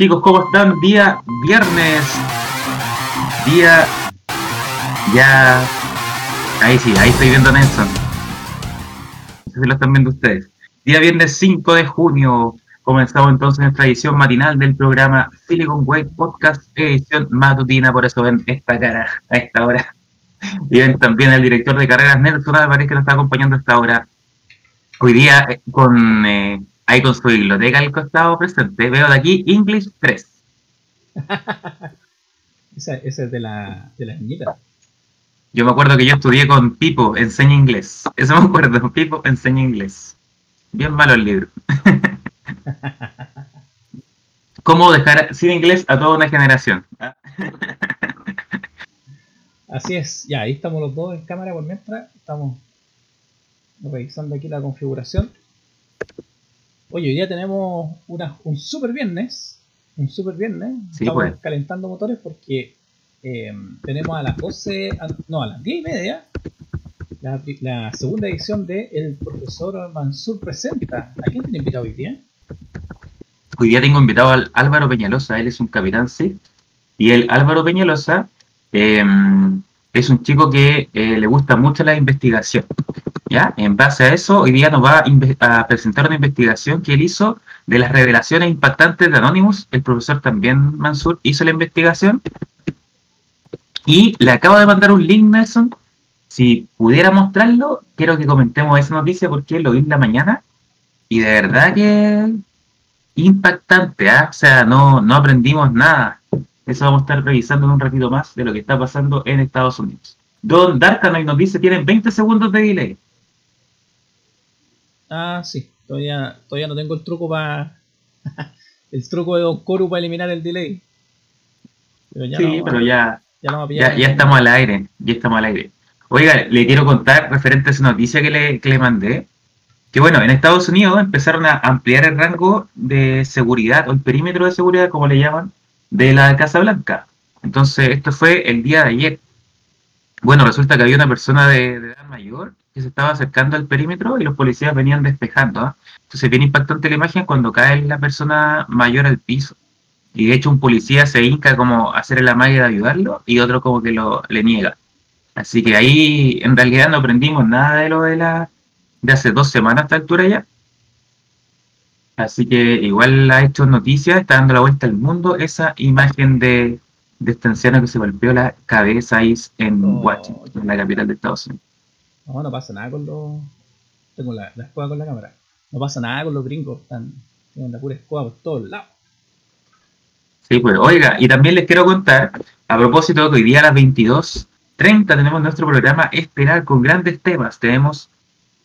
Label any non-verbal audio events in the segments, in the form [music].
Chicos, ¿cómo están? Día viernes. Día. Ya. Ahí sí, ahí estoy viendo a Nelson. No sé si lo están viendo ustedes. Día viernes 5 de junio. Comenzamos entonces nuestra edición matinal del programa Silicon Wave Podcast, edición matutina. Por eso ven esta cara a esta hora. Y ven también el director de carreras Nelson Álvarez que nos está acompañando a esta hora. Hoy día eh, con. Eh, Ahí con su biblioteca al costado presente. Veo de aquí English 3. [laughs] esa, esa, es de la, de la niñita. Yo me acuerdo que yo estudié con Pipo, enseña inglés. Eso me acuerdo, [laughs] Pipo enseña inglés. Bien malo el libro. [laughs] ¿Cómo dejar sin inglés a toda una generación? Así es, ya, ahí estamos los dos en cámara por mientras. Estamos revisando aquí la configuración. Oye, hoy día tenemos una, un super viernes. Un super viernes. Estamos pues. calentando motores porque eh, tenemos a las 12, no, a las 10 y media, la, segunda edición de El Profesor Mansur Presenta. ¿A quién tiene invitado hoy día? Hoy día tengo invitado al Álvaro Peñalosa, él es un capitán sí. Y el Álvaro Peñalosa eh, es un chico que eh, le gusta mucho la investigación. ¿Ya? En base a eso, hoy día nos va a, presentar una investigación que él hizo de las revelaciones impactantes de Anonymous. El profesor también, Mansur, hizo la investigación. Y le acabo de mandar un link, Nelson. Si pudiera mostrarlo, quiero que comentemos esa noticia porque lo vi en la mañana. Y de verdad que impactante, ¿ah? O sea, no, no aprendimos nada eso vamos a estar revisando en un ratito más de lo que está pasando en Estados Unidos. Don Darkanoy nos dice, tienen 20 segundos de delay. Ah, sí. Todavía, todavía no tengo el truco para... [laughs] el truco de Don Coru para eliminar el delay. sí, pero ya, ya, ya, estamos al aire. Ya estamos al aire. Oiga, le quiero contar referente a esa noticia que le, que le mandé. Que bueno, en Estados Unidos empezaron a ampliar el rango de seguridad o el perímetro de seguridad, como le llaman, de la Casa Blanca. Entonces, esto fue el día de ayer. Bueno, resulta que había una persona de, edad mayor que se estaba acercando al perímetro y los policías venían despejando. ¿ah? Entonces, bien impactante la imagen cuando cae la persona mayor al piso. Y de hecho, un policía se hinca como a hacer la magia de ayudarlo y otro como que lo le niega. Así que ahí en realidad no aprendimos nada de lo de la de hace dos semanas a esta altura ya. Así que igual ha hecho noticias, está dando la vuelta al mundo esa imagen de, de este anciano que se golpeó la cabeza ahí en Washington, en la capital de Estados Unidos. No, pasa nada con los... Tengo la, la con la cámara. No pasa nada con los gringos, están en la pura escuela por todos lados. Sí, pues, oiga, y también les quiero contar, a propósito que hoy día a las 22.30 tenemos nuestro programa Esperar con grandes temas. Tenemos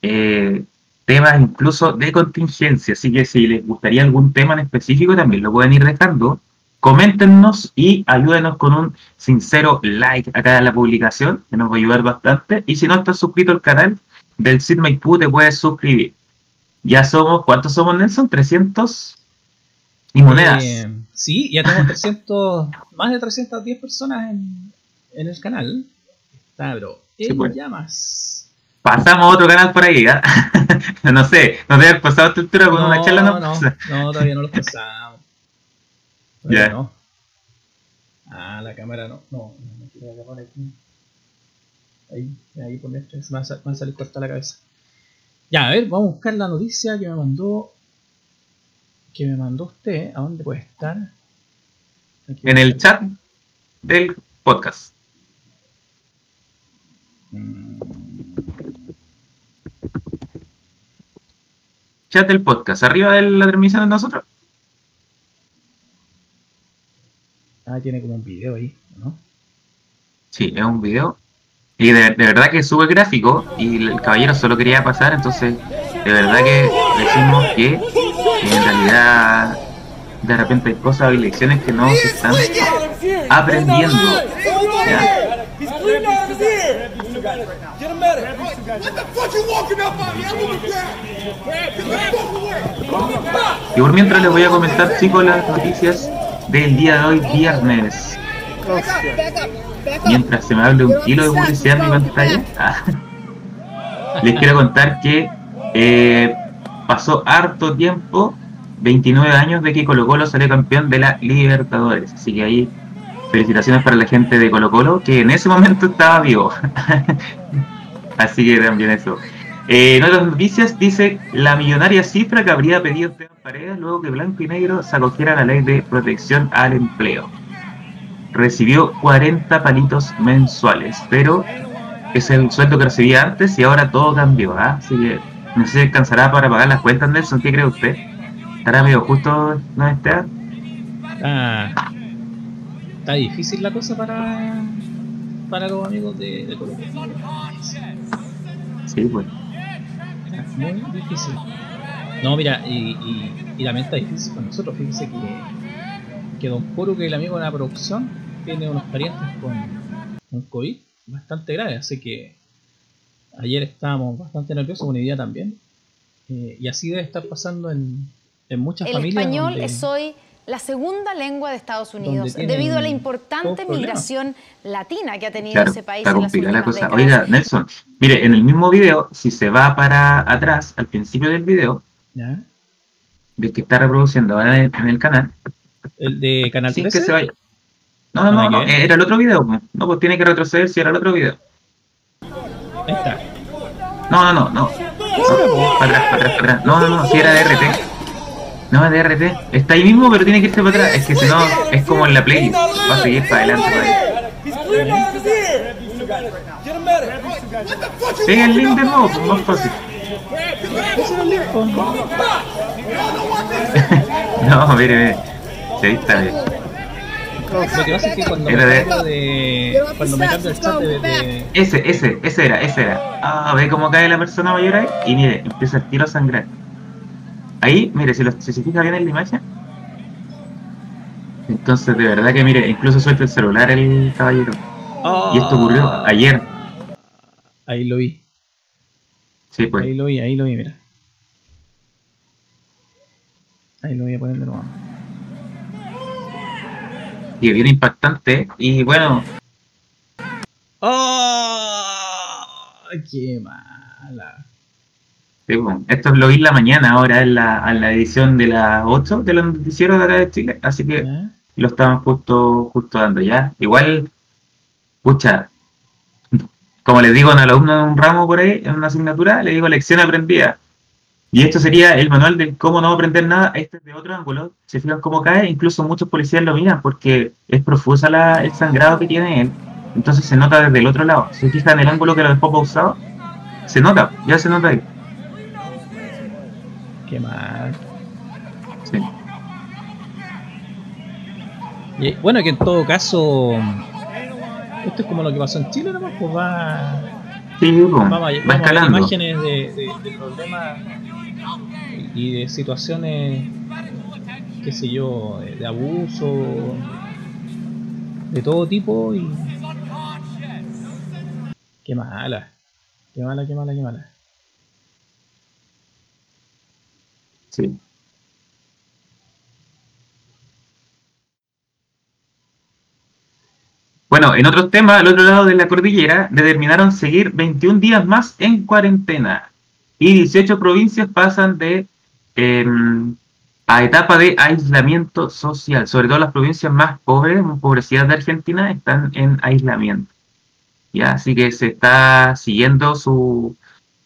eh, temas incluso de contingencia. Así que si les gustaría algún tema en específico, también lo pueden ir dejando. Coméntenos y ayúdenos con un sincero like acá en la publicación, que nos va a ayudar bastante. Y si no estás suscrito al canal del Sid Maipú, te puedes suscribir. Ya somos, ¿cuántos somos, Nelson? 300 y monedas. Eh, sí, ya tenemos 300, [laughs] más de 310 personas en, en el canal. Está, bro, en pues. llamas pasamos a otro canal por ahí, ¿eh? [laughs] no sé, no te has pasado esta altura con una charla, ¿no? No, no, todavía no lo pasamos. Ya. No. Ah, la cámara no. No, no quiero la cámara aquí. Ahí, ahí por dentro, me va a salir corta la cabeza. Ya, a ver, vamos a buscar la noticia que me mandó. Que me mandó usted. ¿A dónde puede estar? en el chat del podcast. Mm. Chat del podcast, arriba de la transmisión de nosotros. Ah, tiene como un video ahí, ¿no? Sí, es un video. Y de, verdad que es súper gráfico y el caballero solo quería pasar, entonces de verdad que decimos que en realidad de repente hay cosas y lecciones que no se están aprendiendo. Y por mientras les voy a comentar, chicos, las noticias del día de hoy, viernes. Mientras se me hable un kilo de publicidad en mi pantalla, les quiero contar que eh, pasó harto tiempo 29 años de que Colo Colo salió campeón de la Libertadores. Así que ahí felicitaciones para la gente de Colo Colo, que en ese momento estaba vivo. [laughs] Así que también eso. Eh, en otras noticias dice la millonaria cifra que habría pedido Esteban Paredes luego que Blanco y Negro se acogiera a la ley de protección al empleo. Recibió 40 palitos mensuales, pero es el sueldo que recibía antes y ahora todo cambió. ¿ah? Así que no sé si alcanzará para pagar las cuentas, Nelson. ¿Qué cree usted? ¿Estará medio justo, no está? Ah, está difícil la cosa para, para los amigos de, de Colombia. Sí, pues muy difícil. No, mira, y, y, también está difícil con nosotros. Fíjense que, que Don Puro, que es el amigo de la producción, tiene unos parientes con un COVID bastante grave. Así que ayer estábamos bastante nerviosos, con día también. Eh, y así debe estar pasando en, en muchas familias. El español es hoy la segunda lengua de Estados Unidos, debido a la importante migración latina que ha tenido ese país. Está la cosa. Oiga, Nelson, mire, en el mismo video, si se va para atrás, al principio del video, ¿Ya? del que está reproduciendo ahora en, el canal. ¿El de Canal 13? que se vaya. No, no, no, era el otro video. No, pues tiene que retroceder si era el otro video. Ahí está. No, no, no, no. Para atrás, para atrás, para atrás. No, no, no, si era de RT. No, de RT. Está ahí mismo, pero tiene que irse para atrás. Es que si no, es como en la Play. Va a seguir para adelante. Pega el link de nuevo, pues más fácil. [laughs] no, mire, mire. Sí, está bien. Lo que pasa es que cuando me cambio de. Cuando me cambio el chat de, Ese, ese, ese era, ese era. Ah, ve cómo cae la persona mayor ahí. Y mire, empieza el tiro a sangrar. Ahí, mire, si, se fija bien en la imagen. Entonces, de verdad que, mire, incluso suelta el celular el caballero. y esto ocurrió ah. ayer. Ahí lo vi. Sí, pues. Ahí lo vi, ahí lo vi, mira. Ahí lo voy a poner de nuevo. Y bien impactante. Y bueno. ¡Oh! ¡Qué mala! Esto lo vi en la mañana ahora en la, en la edición de las 8 de los noticieros de acá de Chile, así que lo estaban justo, justo dando ya. Igual, escucha, como les digo a un alumno de un ramo por ahí, en una asignatura, le digo lección aprendida. Y esto sería el manual de cómo no aprender nada. Este es de otro ángulo. Si fijan cómo cae, incluso muchos policías lo miran porque es profusa la, el sangrado que tiene él. Entonces se nota desde el otro lado. Si fijan el ángulo que lo dejó pausado, se nota, ya se nota ahí. Qué mal. Sí. Y, bueno, que en todo caso, esto es como lo que pasó en Chile, ¿no? Pues va. Sí, pues, va, va, imágenes de, problemas y de situaciones, qué sé yo, de abuso, de todo tipo y. Qué mala, qué mala, qué mala, qué mala. Bueno, en otros temas, al otro lado de la cordillera, determinaron seguir 21 días más en cuarentena y 18 provincias pasan de em, a etapa de aislamiento social. Sobre todo las provincias más pobres, más empobrecidas de Argentina, están en aislamiento. ¿Ya? Así que se está siguiendo su,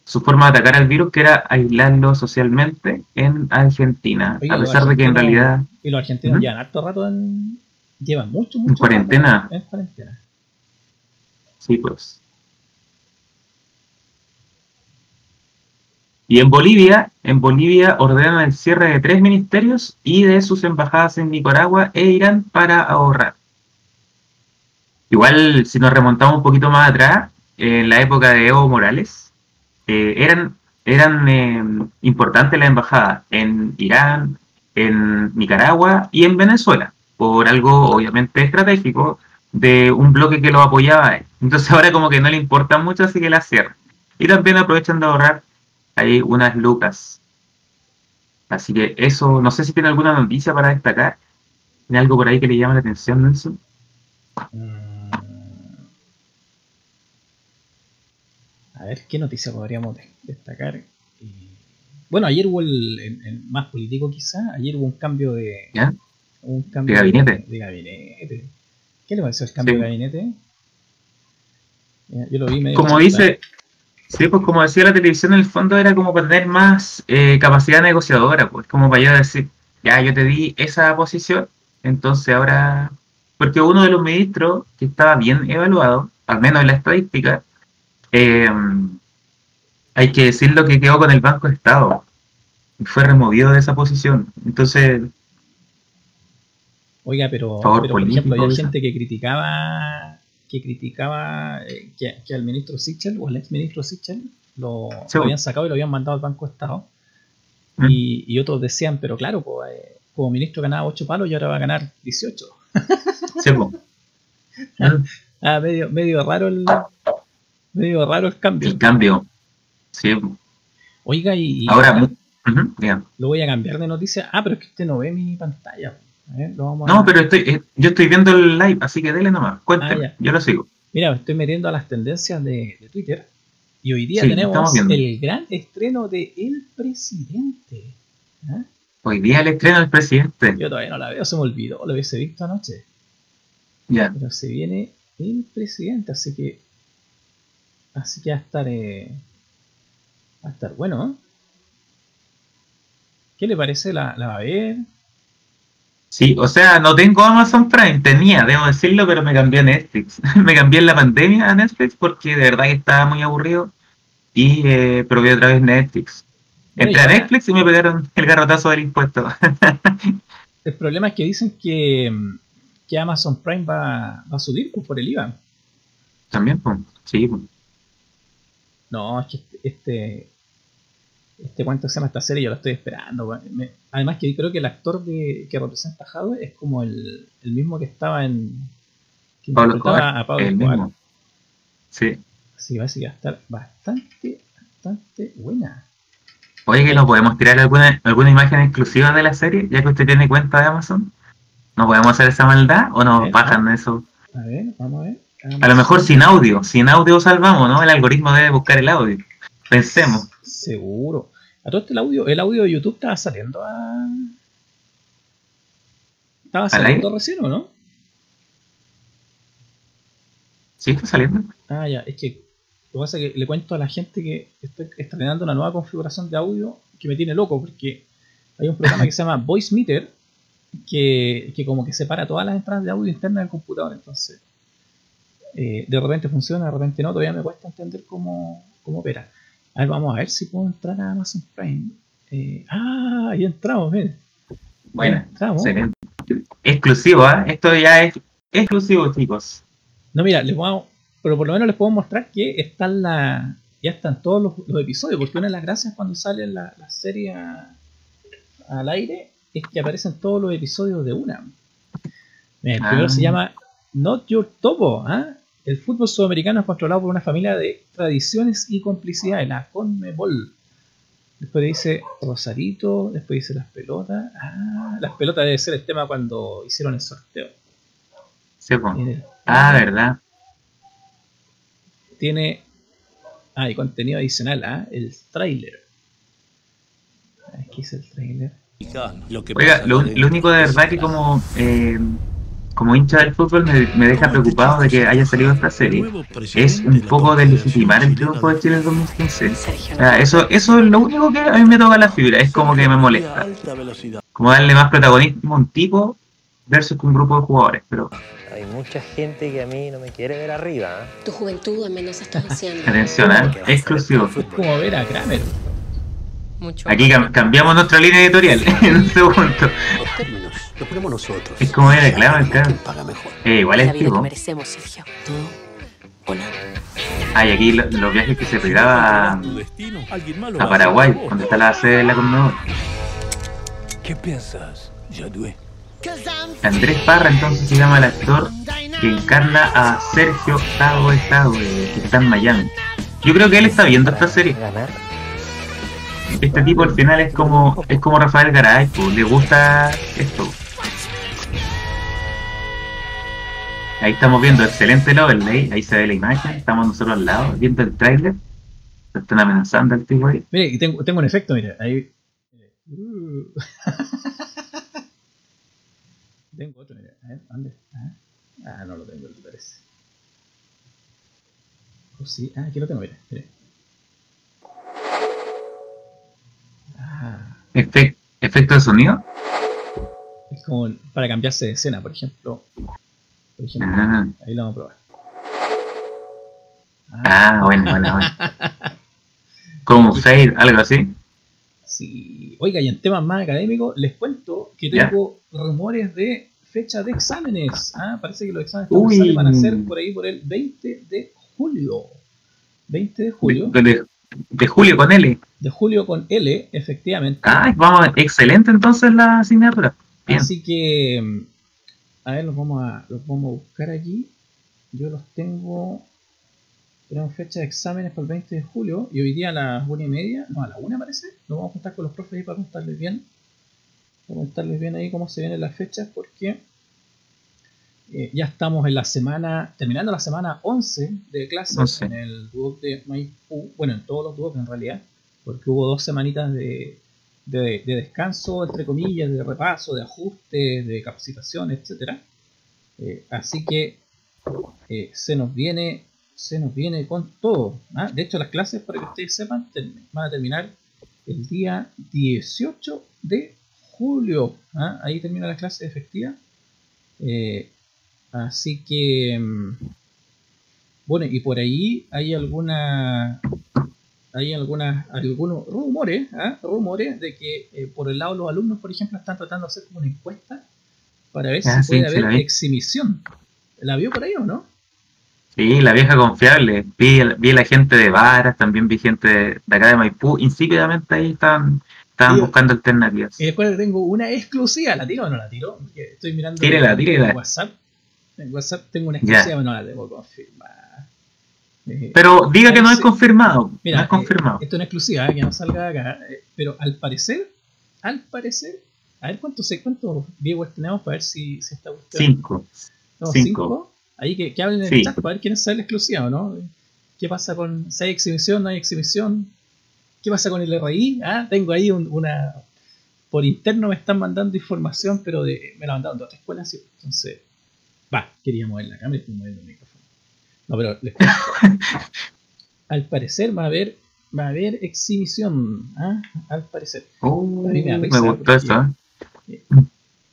su forma de atacar al virus, que era aislarlo socialmente en Argentina, a pesar de que en realidad... Y los argentinos llevan harto rato en... Llevan mucho, mucho en cuarentena. en cuarentena. Sí, pues. Y en Bolivia, en Bolivia ordenan el cierre de tres ministerios y de sus embajadas en Nicaragua e Irán para ahorrar. Igual, si nos remontamos un poquito más atrás, en la época de Evo Morales, eran, eran eh, importantes las embajadas en Irán, en Nicaragua y en Venezuela, por algo obviamente estratégico de un bloque que lo apoyaba. Entonces [laughs] ahora como que no le importa mucho, así que la cierran. Y también aprovechan de ahorrar ahí unas lucas. Así que eso, no sé si tiene alguna noticia para destacar. ¿Tiene algo por ahí que le llama la atención, Nelson? Mm. A ver qué noticia podríamos destacar. bueno, ayer hubo el, más político quizá, ayer hubo un cambio de... ¿Ya? Un cambio de gabinete. De, gabinete. ¿Qué le pareció el cambio de gabinete? Yo lo vi medio... Como dice... Sí, pues como decía la televisión, en el fondo era como para tener más eh, capacidad negociadora, pues como para yo decir, ya, yo te di esa posición, entonces ahora... Porque uno de los ministros que estaba bien evaluado, al menos en la estadística, eh, hay que decir lo que quedó con el Banco de Estado. Fue removido de esa posición. Entonces. Oiga, pero, por ejemplo, hay gente que criticaba que criticaba eh, que, al ministro Sichel o al ex ministro Sichel lo, habían sacado y lo habían mandado al Banco de Estado. Mm. Y, otros decían, pero claro, pues, eh, como ministro ganaba 8 palos y ahora va a ganar 18. Sí, pues. [laughs] ah, medio, medio raro el medio raro el cambio. El cambio. Sí. Oiga, y. Ahora, lo voy a cambiar de noticia. Ah, pero es que usted no ve mi pantalla. no, pero estoy, eh, yo estoy viendo el live, así que dele nomás. Cuénteme, ah, yo lo sigo. Mira, estoy metiendo a las tendencias de, Twitter. Y hoy día tenemos el gran estreno de El Presidente. ¿Ah? Hoy día el estreno del presidente. Yo todavía no la veo, se me olvidó, lo hubiese visto anoche. Ya. Pero se viene el presidente, así que. Así que va a estar. Eh, Va a estar bueno, ¿Qué le parece? ¿La, ¿La, va a ver? Sí, o sea, no tengo Amazon Prime, tenía, debo decirlo, pero me cambié a Netflix. [laughs] me cambié en la pandemia a Netflix porque de verdad que estaba muy aburrido y eh, probé otra vez Netflix. Entré a Netflix y me pegaron el garrotazo del impuesto. [laughs] el problema es que dicen que, que Amazon Prime va, va a subir pues, por el IVA. También, pues, sí. Pues. No, es que este, este cuánto se llama esta serie, yo la estoy esperando. además que creo que el actor que representa a Jadwe es como el, mismo que estaba en que Pablo a Pablo el Sí. Sí, va a estar bastante, bastante buena. Oye, que no podemos tirar alguna, alguna imagen exclusiva de la serie, ya que usted tiene cuenta de Amazon. ¿No podemos hacer esa maldad o nos bajan eso? A ver, vamos a ver. A lo mejor sin audio, sin audio salvamos, ¿no? El algoritmo debe buscar el audio. Pensemos. Seguro. A todo este el audio, el audio de YouTube estaba saliendo a. Estaba saliendo recién, ¿o no? Sí, está saliendo. Ah, ya, es que lo que pasa es que le cuento a la gente que estoy estrenando una nueva configuración de audio que me tiene loco, porque hay un programa que se llama [laughs] Voice Meter que, que como que separa todas las entradas de audio internas del computador. Entonces, eh, de repente funciona, de repente no, todavía me cuesta entender cómo, cómo opera. A ver, vamos a ver si puedo entrar a Amazon Prime. Eh, ah, ahí entramos, miren. Bueno, excelente. Exclusivo, ¿eh? Esto ya es exclusivo, chicos. No, mira, les vamos, pero por lo menos les puedo mostrar que están la, ya están todos los, episodios, porque una de las gracias cuando sale la, serie al aire es que aparecen todos los episodios de una. el primero se ah. llama Not Your Topo, ¿ah? El fútbol sudamericano es controlado por una familia de tradiciones y complicidades, la Conmebol. Después dice Rosarito, después dice las pelotas. Ah, las pelotas debe ser el tema cuando hicieron el sorteo. Sí, Ah, verdad. Tiene. Ah, y contenido adicional, ¿ah? El trailer. Aquí es el trailer. Oiga, lo, lo, único de verdad que como eh, como hincha del fútbol me, deja preocupado de que haya salido esta serie. Es un poco de legitimar el triunfo de Chile en 2015. eso, eso es lo único que a mí me toca la fibra, es como que me molesta. Como darle más protagonismo a un tipo versus un grupo de jugadores, pero... Hay mucha gente que a mí no me quiere ver arriba. ¿eh? Tu juventud al menos está haciendo. [laughs] Atención, ¿eh? exclusivo. Es como ver a Kramer. Aquí cambiamos nuestra línea editorial [laughs] en un segundo. Lo ponemos nosotros. Es como era, claro, claro. Paga mejor. Eh, igual es tipo. merecemos, Sergio. Tú Ah, y aquí los, viajes que se pegaba a, a Paraguay, donde está la sede de la Conmebol. ¿Qué piensas, Jadue? Andrés Parra entonces se llama el actor que encarna a Sergio Tago Estado, que está en Miami. Yo creo que él está viendo esta serie. Este tipo al final es como es como Rafael Garay, pues, le gusta esto. Ahí estamos viendo excelente el overlay, ahí se ve la imagen, estamos nosotros al lado, viendo el trailer. están amenazando al tipo ahí. Mire, y tengo, tengo un efecto, mire, ahí. Uh. [laughs] tengo otro, mire. A ver, ¿dónde? Ah, no lo tengo, me parece. Oh, sí, ah, aquí lo tengo, mire, mire. Ah. ¿Efecto de sonido? Es como para cambiarse de escena, por ejemplo. Por ejemplo, ah. ahí lo vamos a probar. Ah, bueno, bueno, bueno. [laughs] Como fade, algo así. Sí. Oiga, y en temas más académicos, les cuento que tengo rumores de fecha de exámenes. Ah, parece que los exámenes van a ser por ahí por el 20 de julio. 20 de julio. De, julio con L. De julio con L, efectivamente. Ah, vamos, excelente entonces la asignatura. Así que, mm, a ver, los vamos a, los vamos a buscar aquí. Yo los tengo tenemos fecha de exámenes para el 20 de julio y hoy día a las 1 y media, no, a la 1 parece, nos vamos a juntar con los profes ahí para contarles bien, para contarles bien ahí cómo se vienen las fechas porque eh, ya estamos en la semana, terminando la semana 11 de clases en el Duoc de Maipú, bueno, en todos los Duoc en realidad, porque hubo dos semanitas de, de, descanso, entre comillas, de repaso, de ajuste, de capacitación, etc. Eh, así que eh, se nos viene se nos viene con todo. ¿ah? De hecho, las clases, para que ustedes sepan, van a terminar el día 18 de julio. ¿ah? Ahí termina la clase efectiva. Eh, así que, mm, bueno, y por ahí hay alguna hay algunas algunos rumores ¿ah? rumores de que eh, por el lado de los alumnos por ejemplo están tratando de hacer como una encuesta para ver si puede haber exhibición ¿la vio por ahí o no? Sí, la vieja confiable. Vi, vi la gente de Varas, también vi gente de, acá de Maipú. Insípidamente ahí estaban, estaban buscando alternativas. Y después tengo una exclusiva. ¿La tiro o no la tiro? Estoy mirando en WhatsApp. En WhatsApp tengo una exclusiva, pero no la debo confirmar. Eh, pero diga que no es confirmado. Mira, no es confirmado. Eh, esto es una exclusiva, eh, que no salga acá. pero al parecer, al parecer, a ver cuántos cuántos viewers tenemos para ver si, si está gustando. Cinco. cinco. cinco. Ahí que, que hablen en el chat para ver quién es el exclusivo, ¿no? ¿Qué pasa con si hay exhibición, no hay exhibición? ¿Qué pasa con el RI? Ah, tengo ahí una. Por interno me están mandando información, pero de, me la mandaron de otra escuela, sí. Entonces, va, quería mover la cámara y estoy moviendo el micrófono. No, pero les [laughs] Al parecer va a haber va a haber exhibición, ¿ah? Al parecer. Oh, me, gustó eso. ¿eh?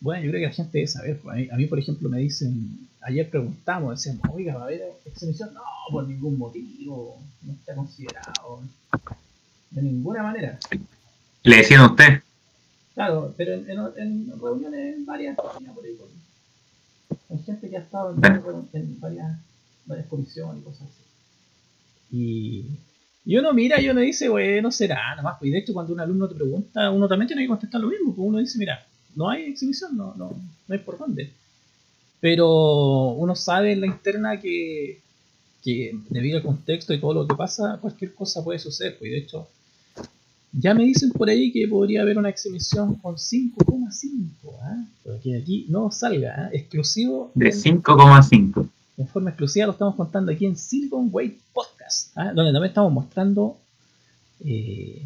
Bueno, yo creo que la gente debe saber. Pues, a mí, por ejemplo, me dicen, ayer preguntamos, decíamos, oiga, ¿va a haber exhibición? No, por ningún motivo, no está considerado. De ninguna manera. ¿Le decían a usted? Claro, pero en, en, reuniones varias, por ahí, con, gente que ha estado en, varias, varias comisiones y cosas así. Y, y uno mira y uno dice, bueno, será, nomás. Pues, y de hecho, cuando un alumno te pregunta, uno también tiene que contestar lo mismo. Pues uno dice, mira, no hay exhibición, no, no, no hay por dónde. Pero uno sabe en la interna que, que debido al contexto y todo lo que pasa, cualquier cosa puede suceder. Pues de hecho, ya me dicen por ahí que podría haber una exhibición con 5,5. ¿ah? Pero que aquí no salga, ¿eh? exclusivo. De 5,5. En forma exclusiva lo estamos contando aquí en Silicon Wave Podcast, ¿ah? donde también estamos mostrando eh,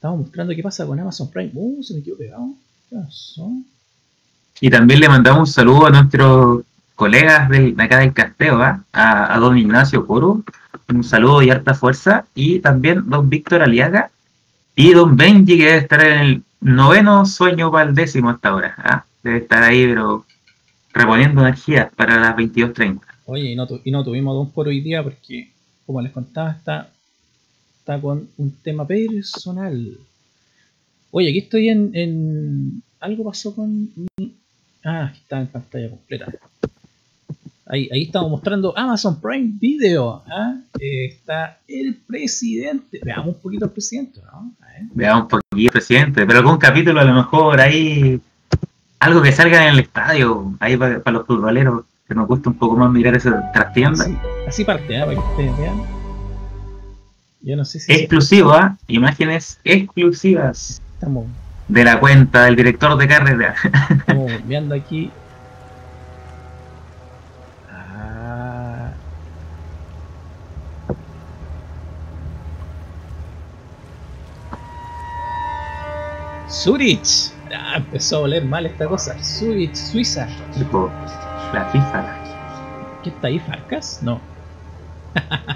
Estamos mostrando qué pasa con Amazon Prime. Uh, se me quedó pegado. ¿Qué pasó? Y también le mandamos un saludo a nuestros colegas de acá del Casteo, ¿ah? a, don Ignacio Coro. Un saludo y harta fuerza. Y también don Víctor Aliaga y don Benji, que debe estar en el noveno sueño para el décimo hasta ahora. ¿ah? Debe estar ahí, pero reponiendo energía para las 22.30. Oye, y no, y no tuvimos don por hoy día porque, como les contaba, está con un tema personal. Oye, aquí estoy en, en... Algo pasó con mi... Ah, aquí está en pantalla completa. Ahí, ahí estamos mostrando Amazon Prime Video. ¿ah? Eh, está el presidente. Veamos un poquito al presidente, ¿no? Veamos un poquito al presidente, pero algún capítulo a lo mejor ahí algo que salga en el estadio, ahí para, para los futboleros, que nos gusta un poco más mirar esa trastienda. Así, así parte, ¿ah? para que ustedes vean. Yo no sé si Exclusiva, ¿ah? imágenes exclusivas. De la cuenta del director de carrera. Estamos [laughs] viendo aquí. Ah. Zurich. Ah, empezó a oler mal esta cosa. Zurich, Suiza. Tipo, la FIFA. ¿Qué está ahí, Farcas? No. [laughs]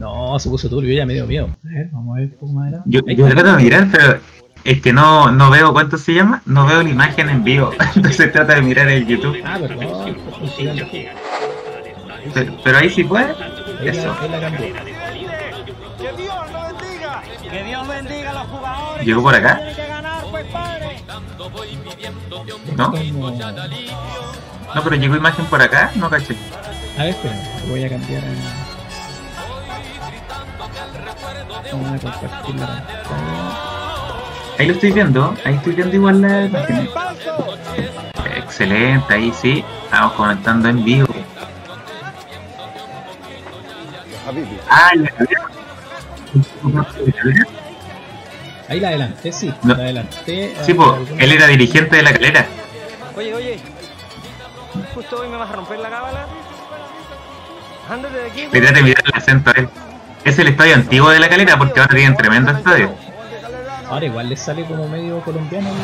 no, se puso turbio, ya me dio miedo. A ver, vamos a ver un poco más adelante. Yo, yo trato de mirar, pero es que no, no veo cuánto se llama, no veo la imagen en vivo. [laughs] Entonces trata de mirar el YouTube. Ah, perdón. Pero, pero ahí sí puede. Eso. Que Dios bendiga a los jugadores. ¿Llegó por acá? Pues. ¿No? No, pero llegó imagen por acá, no caché. A ver, espera, voy a cambiar a... Vamos a compartir la pantalla. Ahí lo estoy viendo, ahí estoy viendo igual la imagen. Excelente, ahí sí, estamos comentando en vivo. Ah, la Ahí la adelanté, sí. No. La adelanté. Sí, pues, él era dirigente de la calera. Oye, oye. Justo hoy me vas a romper la cábala. Ándate de aquí. Mirar el acento a él. Es el estadio antiguo de la calera porque ahora tienen tremendo estadio. Ahora igual le sale como medio colombiano. ¿no?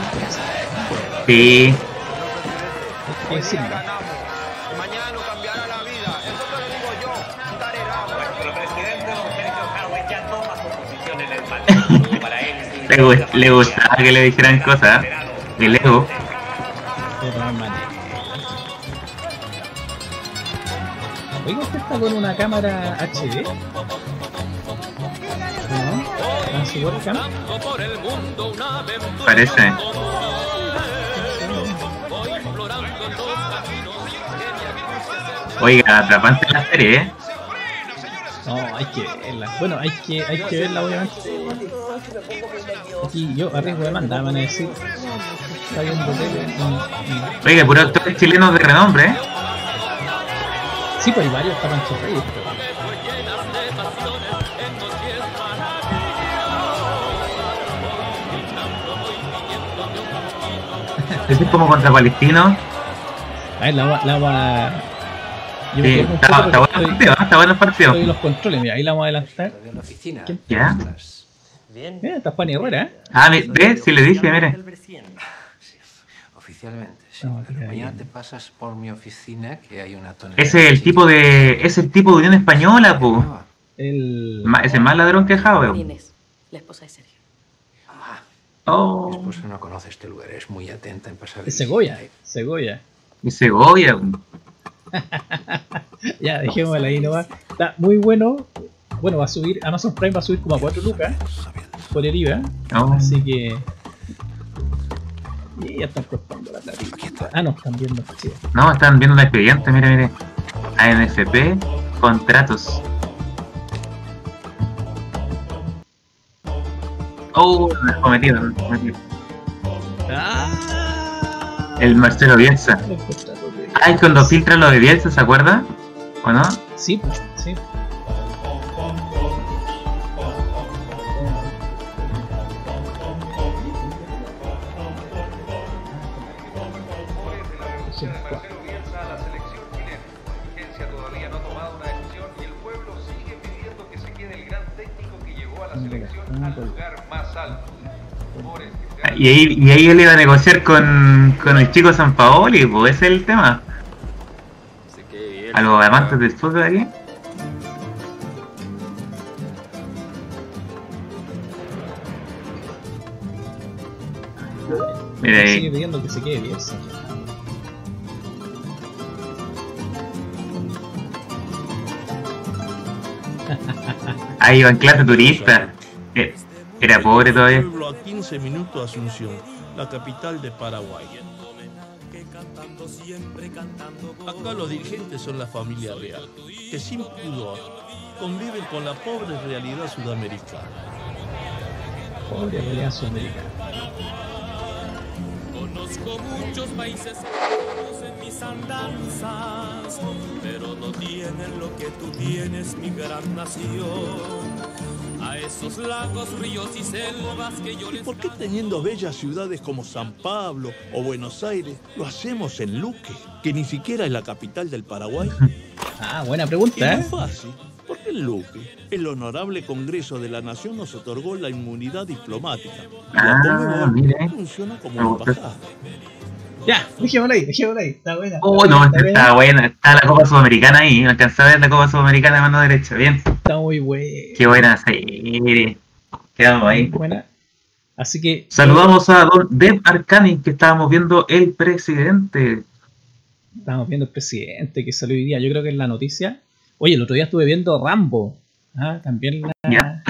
Sí, le, gu- le gustaba que le dijeran cosas. ¿eh? El ego. Oiga, ¿usted está con una cámara HD? ¿No? ¿Con su webcam? Parece. Oiga, atrapante la serie, ¿eh? No, hay que verla. Bueno, hay que, hay que verla, obviamente. Aquí yo arriesgo demanda, van a decir. Está tele. y- y- Oiga, puros actores chilenos de renombre, ¿eh? Sí, pues hay varios, está Pancho Reyes. Ese es como contra Palestino. A ver, la va- la va. Yo me Sí, está, está bueno el partido, está bueno el partido. estoy en los controles, mira, ahí la vamos a adelantar. de la oficina. ¿Quién? ¿Ya? Bien. Mira, está Juan Herrera, ¿eh? Ah, ¿ves? Si le dije, mire. Oficialmente, sí. No, pero mañana bien. te pasas por mi oficina que hay una tonelada. Ese es el tipo de. Es el tipo de Unión Española, pu. El. Es más ladrón que Jave. Inés, la esposa de Sergio. Ah, Oh. mi esposa no conoce este lugar, es muy atenta en pasar. Es Segoya, Segoya. Y Segovia. [laughs] Ya, dejémosla ahí nomás. Está muy bueno. Bueno, va a subir, Amazon Prime va a subir como a 4 lucas por el IVA. Oh. Así que. Y ya están cortando la platita. Ah, no, están viendo sí. No, están viendo un expediente, mire, mire. ANFP, contratos. Oh, me he cometido, me he cometido. ¡Ah! El Marcelo Bielsa. Ay, cuando filtran lo de Bielsa, ¿se acuerda? ¿O no? Sí, sí. Y ahí, y ahí él iba a negociar con, con el chico San Paoli, pues ese es el tema. A los amantes del fútbol aquí. Mira Sigue ahí. pidiendo que se quede Bielsa. [laughs] Ahí va en clase turista. Eh, Era pobre todavía. a 15 minutos de Asunción, la capital de Paraguay. Acá los dirigentes son la familia real, que sin pudor conviven con la pobre realidad sudamericana. Pobre realidad sudamericana. Conozco muchos países en mis andanzas, pero no tienen lo que tú tienes, mi gran nación. A esos lagos, ríos y selvas que yo ¿Y por qué teniendo bellas ciudades como San Pablo o Buenos Aires lo hacemos en Luque, que ni siquiera es la capital del Paraguay? [laughs] Ah, buena Y pregunta, muy ¿eh? fácil, porque en Luque, el Honorable Congreso de la Nación nos otorgó la inmunidad diplomática. Ah, la mire. funciona como embajada. Ya, dejémosla ahí, dejémosla ahí. Está buena. Oh, no, está, buena. Está la Copa Sudamericana ahí. Alcanzé a ver la Copa Sudamericana de mano derecha. Bien. Está muy buena. Qué buena serie. Quedamos ahí. Buena. Así que. Saludamos a Don Dev Arcani, que estábamos viendo el presidente. Estábamos viendo el presidente que salió hoy día. Yo creo que es la noticia. Oye, el otro día estuve viendo Rambo. Ah, también la.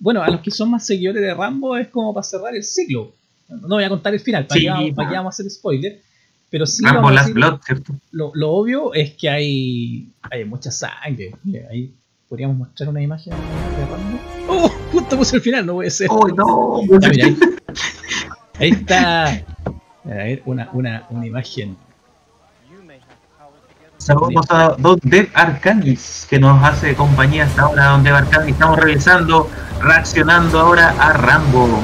Bueno, a los que son más seguidores de Rambo es como para cerrar el ciclo. No voy a contar el final, para, que, vamos, a hacer spoiler. Pero sí. Rambo Last Blood, ¿cierto? Lo, lo, obvio es que hay, hay mucha sangre. Ahí podríamos mostrar una imagen de Rambo. ¡Oh! Justo puse el final, no puede ser. ¡Oh, no! ahí, [laughs] ahí, está. A ver, una, una, una imagen Saludamos a Don Dev Arcanis, que nos hace compañía hasta ahora, Don Dev Arcanis. Estamos revisando, reaccionando ahora a Rambo.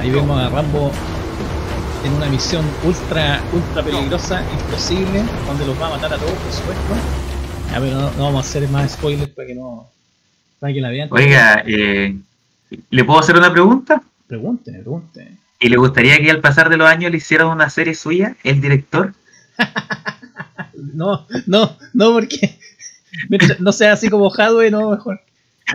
Ahí vemos a Rambo en una misión ultra, ultra peligrosa, imposible, donde los va a matar a todos, por supuesto. A ver, no, vamos a hacer más spoilers para que no. para que la vean. Oiga, eh, ¿le puedo hacer una pregunta? Pregunte, pregunte. ¿Y le gustaría que al pasar de los años le hicieran una serie suya, el director? [laughs] no, no, no, porque no sea así como Hadwe, no, mejor.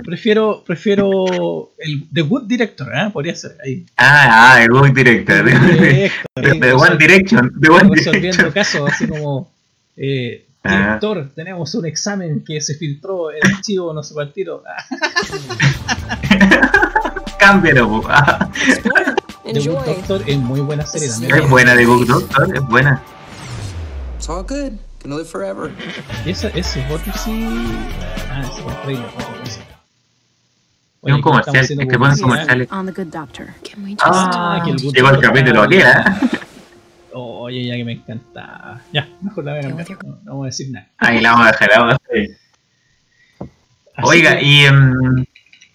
Prefiero, prefiero el The Good Director, ¿eh? Podría ser ahí. Ah, ah, el Good Director. [laughs] The, One Direction. The One resolviendo casos así como eh, ah. director, tenemos un examen que se filtró el archivo, no sé cuál tiro. [laughs] Cámbialo, [laughs] The Good Doctor es muy buena serie también. Es buena The Good Doctor, es buena. It's all good. Can live forever. Ese, ese otro sí. Ah, ese es el trailer. Es un comercial, es que ponen comerciales. Ah, que el llegó el capítulo aquí, ¿eh? Oye, ya que me encanta. Ya, mejor la voy a cambiar. No, no vamos a decir nada. Ahí la vamos a dejar, la vamos a hacer. Oiga, y, um,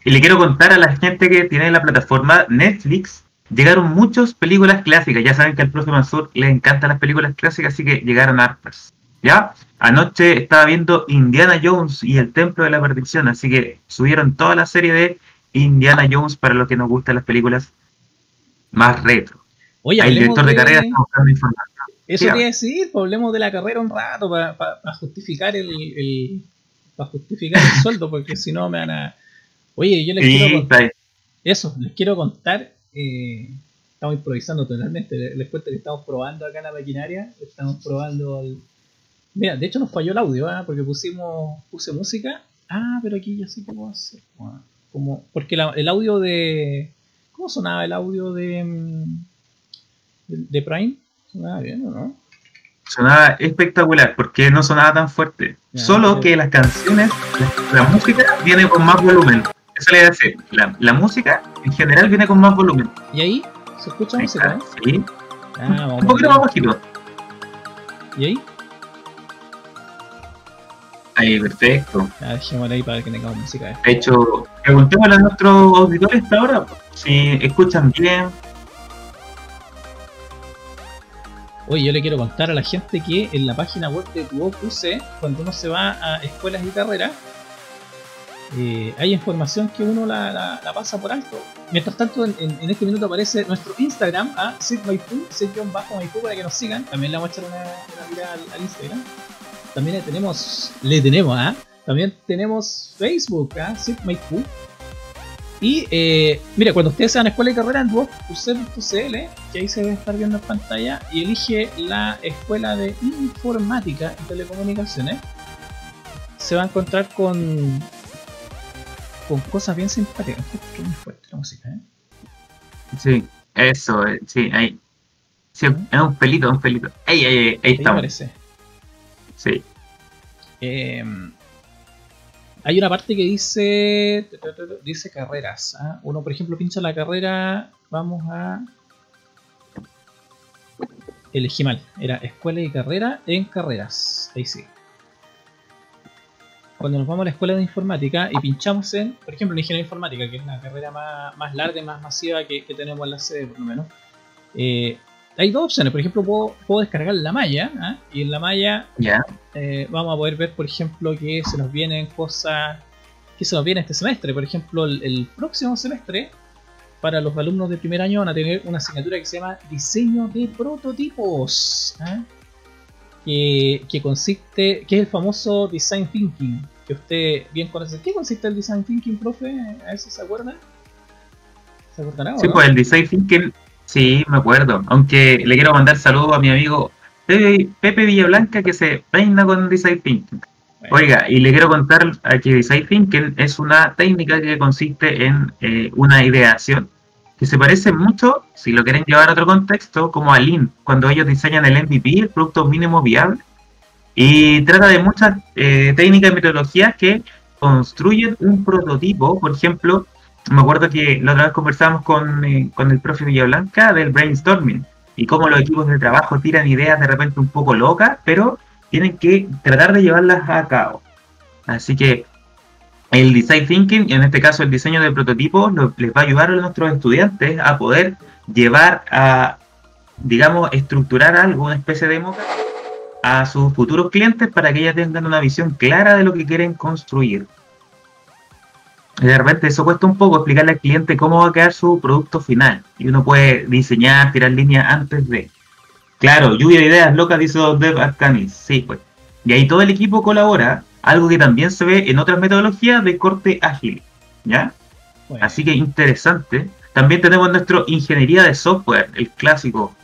y le quiero contar a la gente que tiene la plataforma Netflix llegaron muchas películas clásicas. Ya saben que al profe Mansur le encantan las películas clásicas, así que llegaron hartas. ¿Ya? Anoche estaba viendo Indiana Jones y el Templo de la Perdición, así que subieron toda la serie de Indiana Jones para los que nos gustan las películas más retro. Oye, el director de, carrera está buscando información. Eso quería decir, pues, hablemos de la carrera un rato para justificar el, para justificar el [laughs] sueldo, porque si no me van a... Oye, yo les quiero contar... Eso, les quiero contar... Eh, estamos improvisando totalmente. Les cuento que estamos probando acá la maquinaria. Estamos probando el, Mira, de hecho nos falló el audio, ¿eh? porque pusimos puse música. Ah, pero aquí ya sé puedo hacer. Como, porque el audio de. ¿Cómo sonaba el audio de, mm, de, Prime? ¿Sonaba bien o no? Sonaba espectacular, porque no sonaba tan fuerte. Solo que las canciones, la, música viene con más volumen. Eso le decir. La, la, música en general viene con más volumen. ¿Y ahí? ¿Se escucha música? Sí. Ah, Un poquito más bajito. ¿Y ahí? Ahí, perfecto. Dejémoslo ahí para que tengamos música. De hecho, preguntémosle a nuestros auditores hasta ahora si escuchan bien. Oye, yo le quiero contar a la gente que en la página web de tu cuando uno se va a escuelas y carreras, eh, hay información que uno la, pasa por alto. Mientras tanto, en, este minuto aparece nuestro Instagram a SidMaipu, bajo Maipú para que nos sigan. También le vamos a echar una, mirada al Instagram. También tenemos, le tenemos, ¿ah? También tenemos Facebook, ¿ah? Y eh, mira, cuando ustedes sean escuela de carrera en UCL, que ahí se debe estar viendo en pantalla, y elige la escuela de informática y telecomunicaciones, se va a encontrar con con cosas bien simpáticas. Es muy fuerte la música, ¿eh? Sí, eso, eh, sí, ahí. Sí, es un pelito, un pelito. Ahí, ahí, ahí, ahí estamos. Sí. Eh, hay una parte que dice dice carreras. ¿ah? Uno, por ejemplo, pincha la carrera. Vamos a elegí mal. Era escuela y carrera en carreras. Ahí sí. Cuando nos vamos a la escuela de informática y pinchamos en, por ejemplo, en ingeniería informática, que es la carrera más, larga y más masiva que, tenemos en la sede, por lo menos. Eh, hay dos opciones. Por ejemplo, puedo, descargar la malla. ¿ah? Y en la malla eh, vamos a poder ver, por ejemplo, que se nos vienen cosas que se nos viene este semestre. Por ejemplo, el, próximo semestre, para los alumnos de primer año, van a tener una asignatura que se llama Diseño de Prototipos. ¿ah? Que, que, consiste, que es el famoso Design Thinking, que usted bien conoce. ¿Qué consiste el Design Thinking, profe? ¿A eso se acuerda? ¿Se acuerdan? Sí, pues el Design Thinking Sí, me acuerdo. Aunque le quiero mandar saludos a mi amigo Pepe, Villablanca que se peina con Design Thinking. Oiga, y le quiero contar que Design Thinking es una técnica que consiste en eh, una ideación que se parece mucho, si lo quieren llevar a otro contexto, como a Lean, cuando ellos diseñan el MVP, el producto mínimo viable, y trata de muchas eh, técnicas y metodologías que construyen un prototipo, por ejemplo, me acuerdo que la otra vez conversamos con, eh, con el profe Villablanca del brainstorming y cómo los equipos de trabajo tiran ideas de repente un poco locas, pero tienen que tratar de llevarlas a cabo. Así que el design thinking, en este caso el diseño de prototipos, les va a ayudar a nuestros estudiantes a poder llevar a, digamos, estructurar algo, una especie de moca, a sus futuros clientes para que ellos tengan una visión clara de lo que quieren construir de repente eso cuesta un poco explicarle al cliente cómo va a quedar su producto final. Y uno puede diseñar, tirar líneas antes de. Claro, lluvia de ideas locas, dice Dev Arcanis. Sí, pues. Y ahí todo el equipo colabora, algo que también se ve en otras metodologías de corte ágil. ¿Ya? Así que interesante. También tenemos nuestro ingeniería de software, el clásico.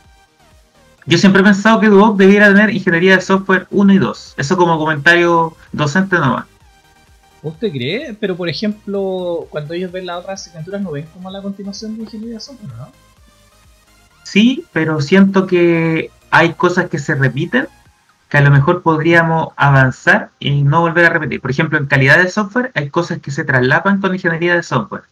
Yo siempre he pensado que Duoc debiera tener ingeniería de software 1 y 2. Eso como comentario docente nomás. ¿Usted cree? Pero por ejemplo, cuando ellos ven las otras asignaturas, ¿no ven como la continuación de ingeniería de software, no? Sí, pero siento que hay cosas que se repiten que a lo mejor podríamos avanzar y no volver a repetir. Por ejemplo, en calidad de software hay cosas que se traslapan con ingeniería de software.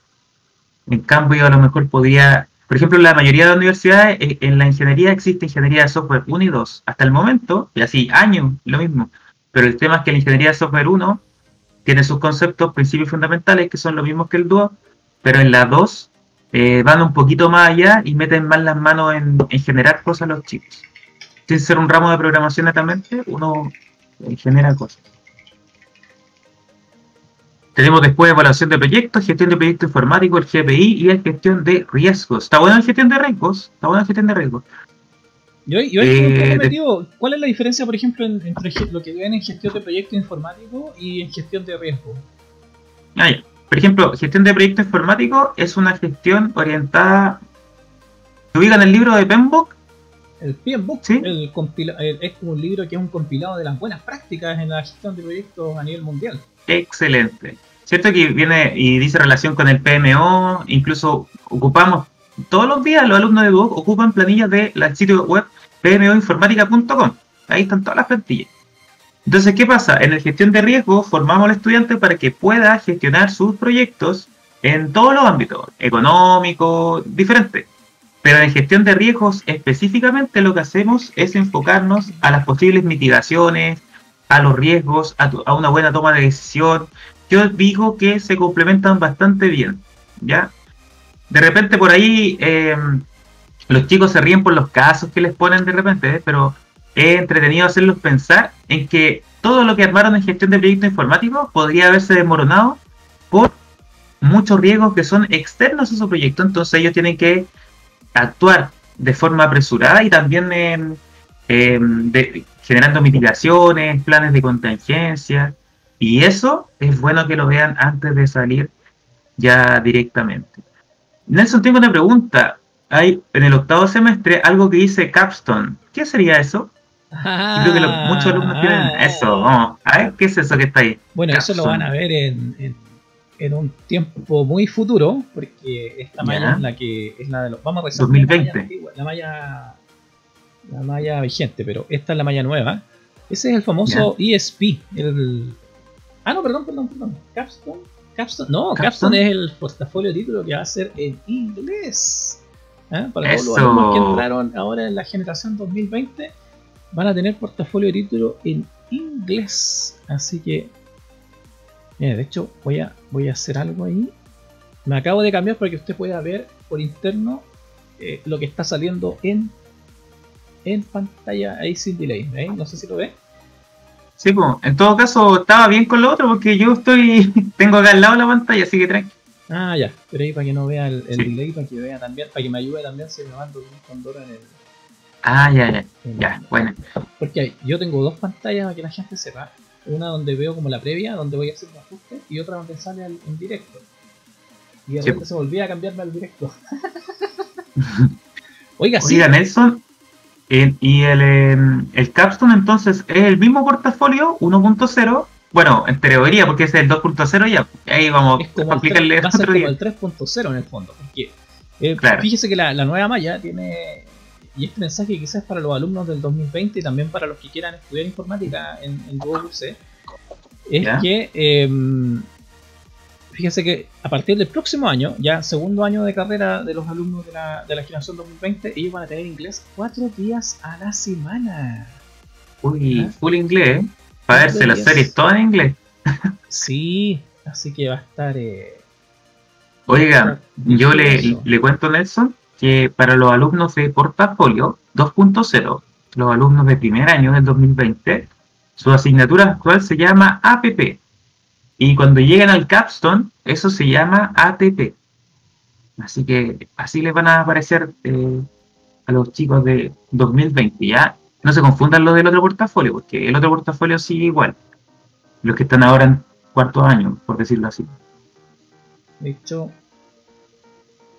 En cambio, a lo mejor podría, por ejemplo, la mayoría de las universidades, eh, en la ingeniería existe ingeniería de software 1 y 2. Hasta el momento, y así, años, lo mismo. Pero el tema es que la ingeniería de software 1 tiene sus conceptos, principios fundamentales que son los mismos que el dúo, pero en la 2 eh, van un poquito más allá y meten más las manos en, generar cosas los chicos. Sin ser un ramo de programación netamente, uno eh, genera cosas. Tenemos después evaluación de proyectos, gestión de proyectos informáticos, el GPI y la gestión de riesgos. ¿Está bueno la gestión de riesgos? ¿Está buena la gestión de riesgos? Yo, yo eh, ¿cuál es la diferencia, por ejemplo, entre lo que ven en gestión de proyecto informático y en gestión de riesgo? Ah, por ejemplo, gestión de proyecto informático es una gestión orientada. ¿Se ubican el libro de PMBOK? El PMBOK ¿Sí? el es como un libro que es un compilado de las buenas prácticas en la gestión de proyectos a nivel mundial. Excelente. Cierto que viene y dice relación con el PMO, incluso ocupamos todos los días los alumnos de Duoc ocupan planillas del sitio web pmoinformática.com. Ahí están todas las plantillas. Entonces, ¿qué pasa? En la gestión de riesgo formamos al estudiante para que pueda gestionar sus proyectos en todos los ámbitos, económico, diferente. Pero en gestión de riesgos específicamente lo que hacemos es enfocarnos a las posibles mitigaciones, a los riesgos, a, una buena toma de decisión. Yo digo que se complementan bastante bien, ¿ya? de repente por ahí eh, los chicos se ríen por los casos que les ponen de repente, ¿eh? pero es entretenido hacerlos pensar en que todo lo que armaron en gestión de proyectos informáticos podría haberse desmoronado por muchos riesgos que son externos a su proyecto, entonces ellos tienen que actuar de forma apresurada y también generando mitigaciones, planes de contingencia, y eso es bueno que lo vean antes de salir ya directamente. Nelson, tengo una pregunta. Hay en el octavo semestre algo que dice capstone. ¿Qué sería eso? creo que muchos alumnos tienen ah. eso. Vamos a ver qué es eso que está ahí. Bueno, eso lo van a ver en, en, un tiempo muy futuro, porque esta malla es la que es la de los. Vamos a 2020. La malla, la malla, vigente, pero esta es la malla nueva. Ese es el famoso ESP. El, ah, no, perdón, perdón, perdón. Capstone Capstone, no, Capstone, es el portafolio de título que va a ser en inglés. ¿Eh? Para todos los alumnos que entraron ahora en la generación 2020, van a tener portafolio de título en inglés. Así que, mira, de hecho, voy a, voy a hacer algo ahí. Me acabo de cambiar para que usted pueda ver por interno eh, lo que está saliendo en en pantalla ahí sin delay. ¿eh? No sé si lo ve. Sí, pues, en todo caso estaba bien con lo otro porque yo estoy, [laughs] tengo acá al lado la pantalla, así que tranqui. Ah, ya, pero ahí para que no vea el, delay, para que vea también, para que me ayude también si me mando con Dora en el... Ah, ya, ya, ya, bueno. Porque yo tengo dos pantallas para que la gente sepa. Una donde veo como la previa, donde voy a hacer un ajuste, y otra donde sale en directo. Y de repente se volvía a cambiarme al directo. [laughs] Oiga, sí. Oiga, Nelson, y el, em, el Capstone entonces es el mismo portafolio 1.0. Bueno, en teoría, porque es el 2.0 ya. Ahí vamos a aplicarle va a ser como el 3.0 en el fondo. Porque eh, fíjese que la, nueva malla tiene. Y este mensaje quizás es para los alumnos del 2020 y también para los que quieran estudiar informática en, en UC, es que em, fíjense que a partir del próximo año, ya segundo año de carrera de los alumnos de la, de la generación 2020, ellos van a tener inglés cuatro días a la semana. Uy, full inglés, ¿eh? Para verse las series todas en inglés. sí, así que va a estar... Eh, Oiga, yo le, le cuento Nelson que para los alumnos de portafolio 2.0, los alumnos de primer año del 2020, su asignatura actual se llama APP, y cuando llegan al capstone, eso se llama ATP. Así que así les van a aparecer eh, a los chicos de 2020. Ya no se confundan lo del otro portafolio, porque el otro portafolio sigue igual. Los que están ahora en cuarto año, por decirlo así. De hecho,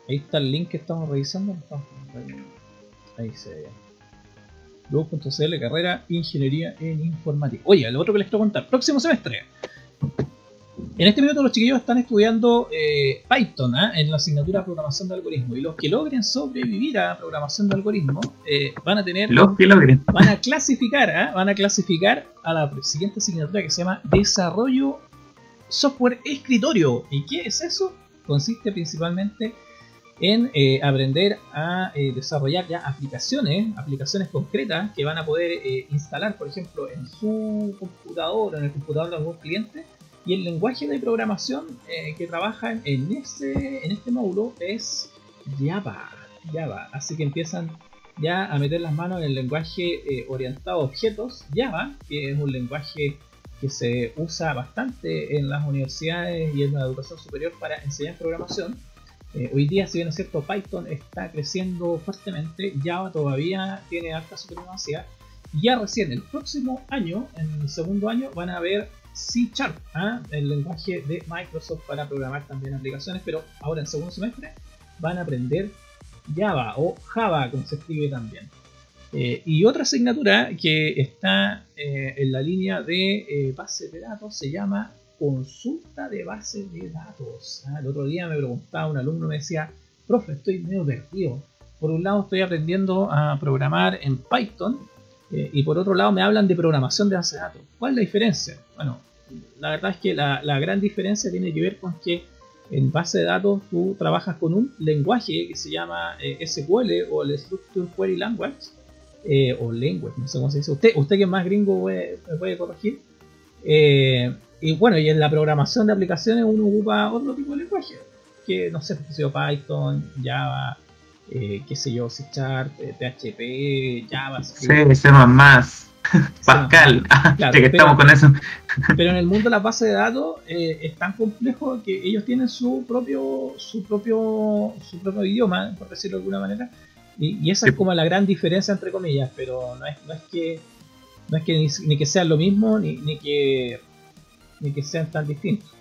ahí está el link que estamos revisando. Ahí se ve. 2.cl, carrera Ingeniería en Informática. Oye, lo otro que les quiero contar, próximo semestre. En este minuto los chiquillos están estudiando eh, Python ¿ah? en la asignatura programación de algoritmo y los que logren sobrevivir a programación de algoritmo eh, van a tener los que logren van a clasificar ¿ah? van a clasificar a la siguiente asignatura que se llama desarrollo software escritorio y qué es eso consiste principalmente en eh, aprender a desarrollar ya aplicaciones, aplicaciones concretas que van a poder instalar, por ejemplo, en su computador o en el computador de algún cliente y el lenguaje de programación eh, que trabajan en este, en este módulo es Java, Java. Así que empiezan ya a meter las manos en el lenguaje eh, orientado a objetos, Java, que es un lenguaje que se usa bastante en las universidades y en la educación superior para enseñar programación. Eh, hoy día, si bien es cierto, Python está creciendo fuertemente, Java todavía tiene alta supremacía. Ya recién el próximo año, en el segundo año, van a ver C Sharp, ¿ah? el lenguaje de Microsoft para programar también aplicaciones, pero ahora en segundo semestre van a aprender Java o Java, como se escribe también. Eh, y otra asignatura que está eh, en la línea de eh, base de datos se llama consulta de base de datos. ¿ah? El otro día me preguntaba un alumno, me decía, profe, estoy medio perdido. Por un lado estoy aprendiendo a programar en Python y por otro lado me hablan de programación de base de datos. ¿Cuál es la diferencia? Bueno, la verdad es que la, gran diferencia tiene que ver con que en base de datos tú trabajas con un lenguaje que se llama eh, SQL o el Structure Query Language eh, o Language, no sé cómo se dice. Usted, usted que es más gringo me puede corregir. Eh, y bueno, y en la programación de aplicaciones uno ocupa otro tipo de lenguaje, que no sé, Python, Java, qué sé yo, C Sharp, PHP, Java. Sí, C++. [laughs] Pascal, claro, que estamos con eso. [laughs] Pero en el mundo de las bases de datos eh, es tan complejo que ellos tienen su propio, su propio, su propio idioma, por decirlo de alguna manera, y, esa es como la gran diferencia entre comillas, pero no es, no es que no es que ni, que sean lo mismo ni, ni que ni que sean tan distintos.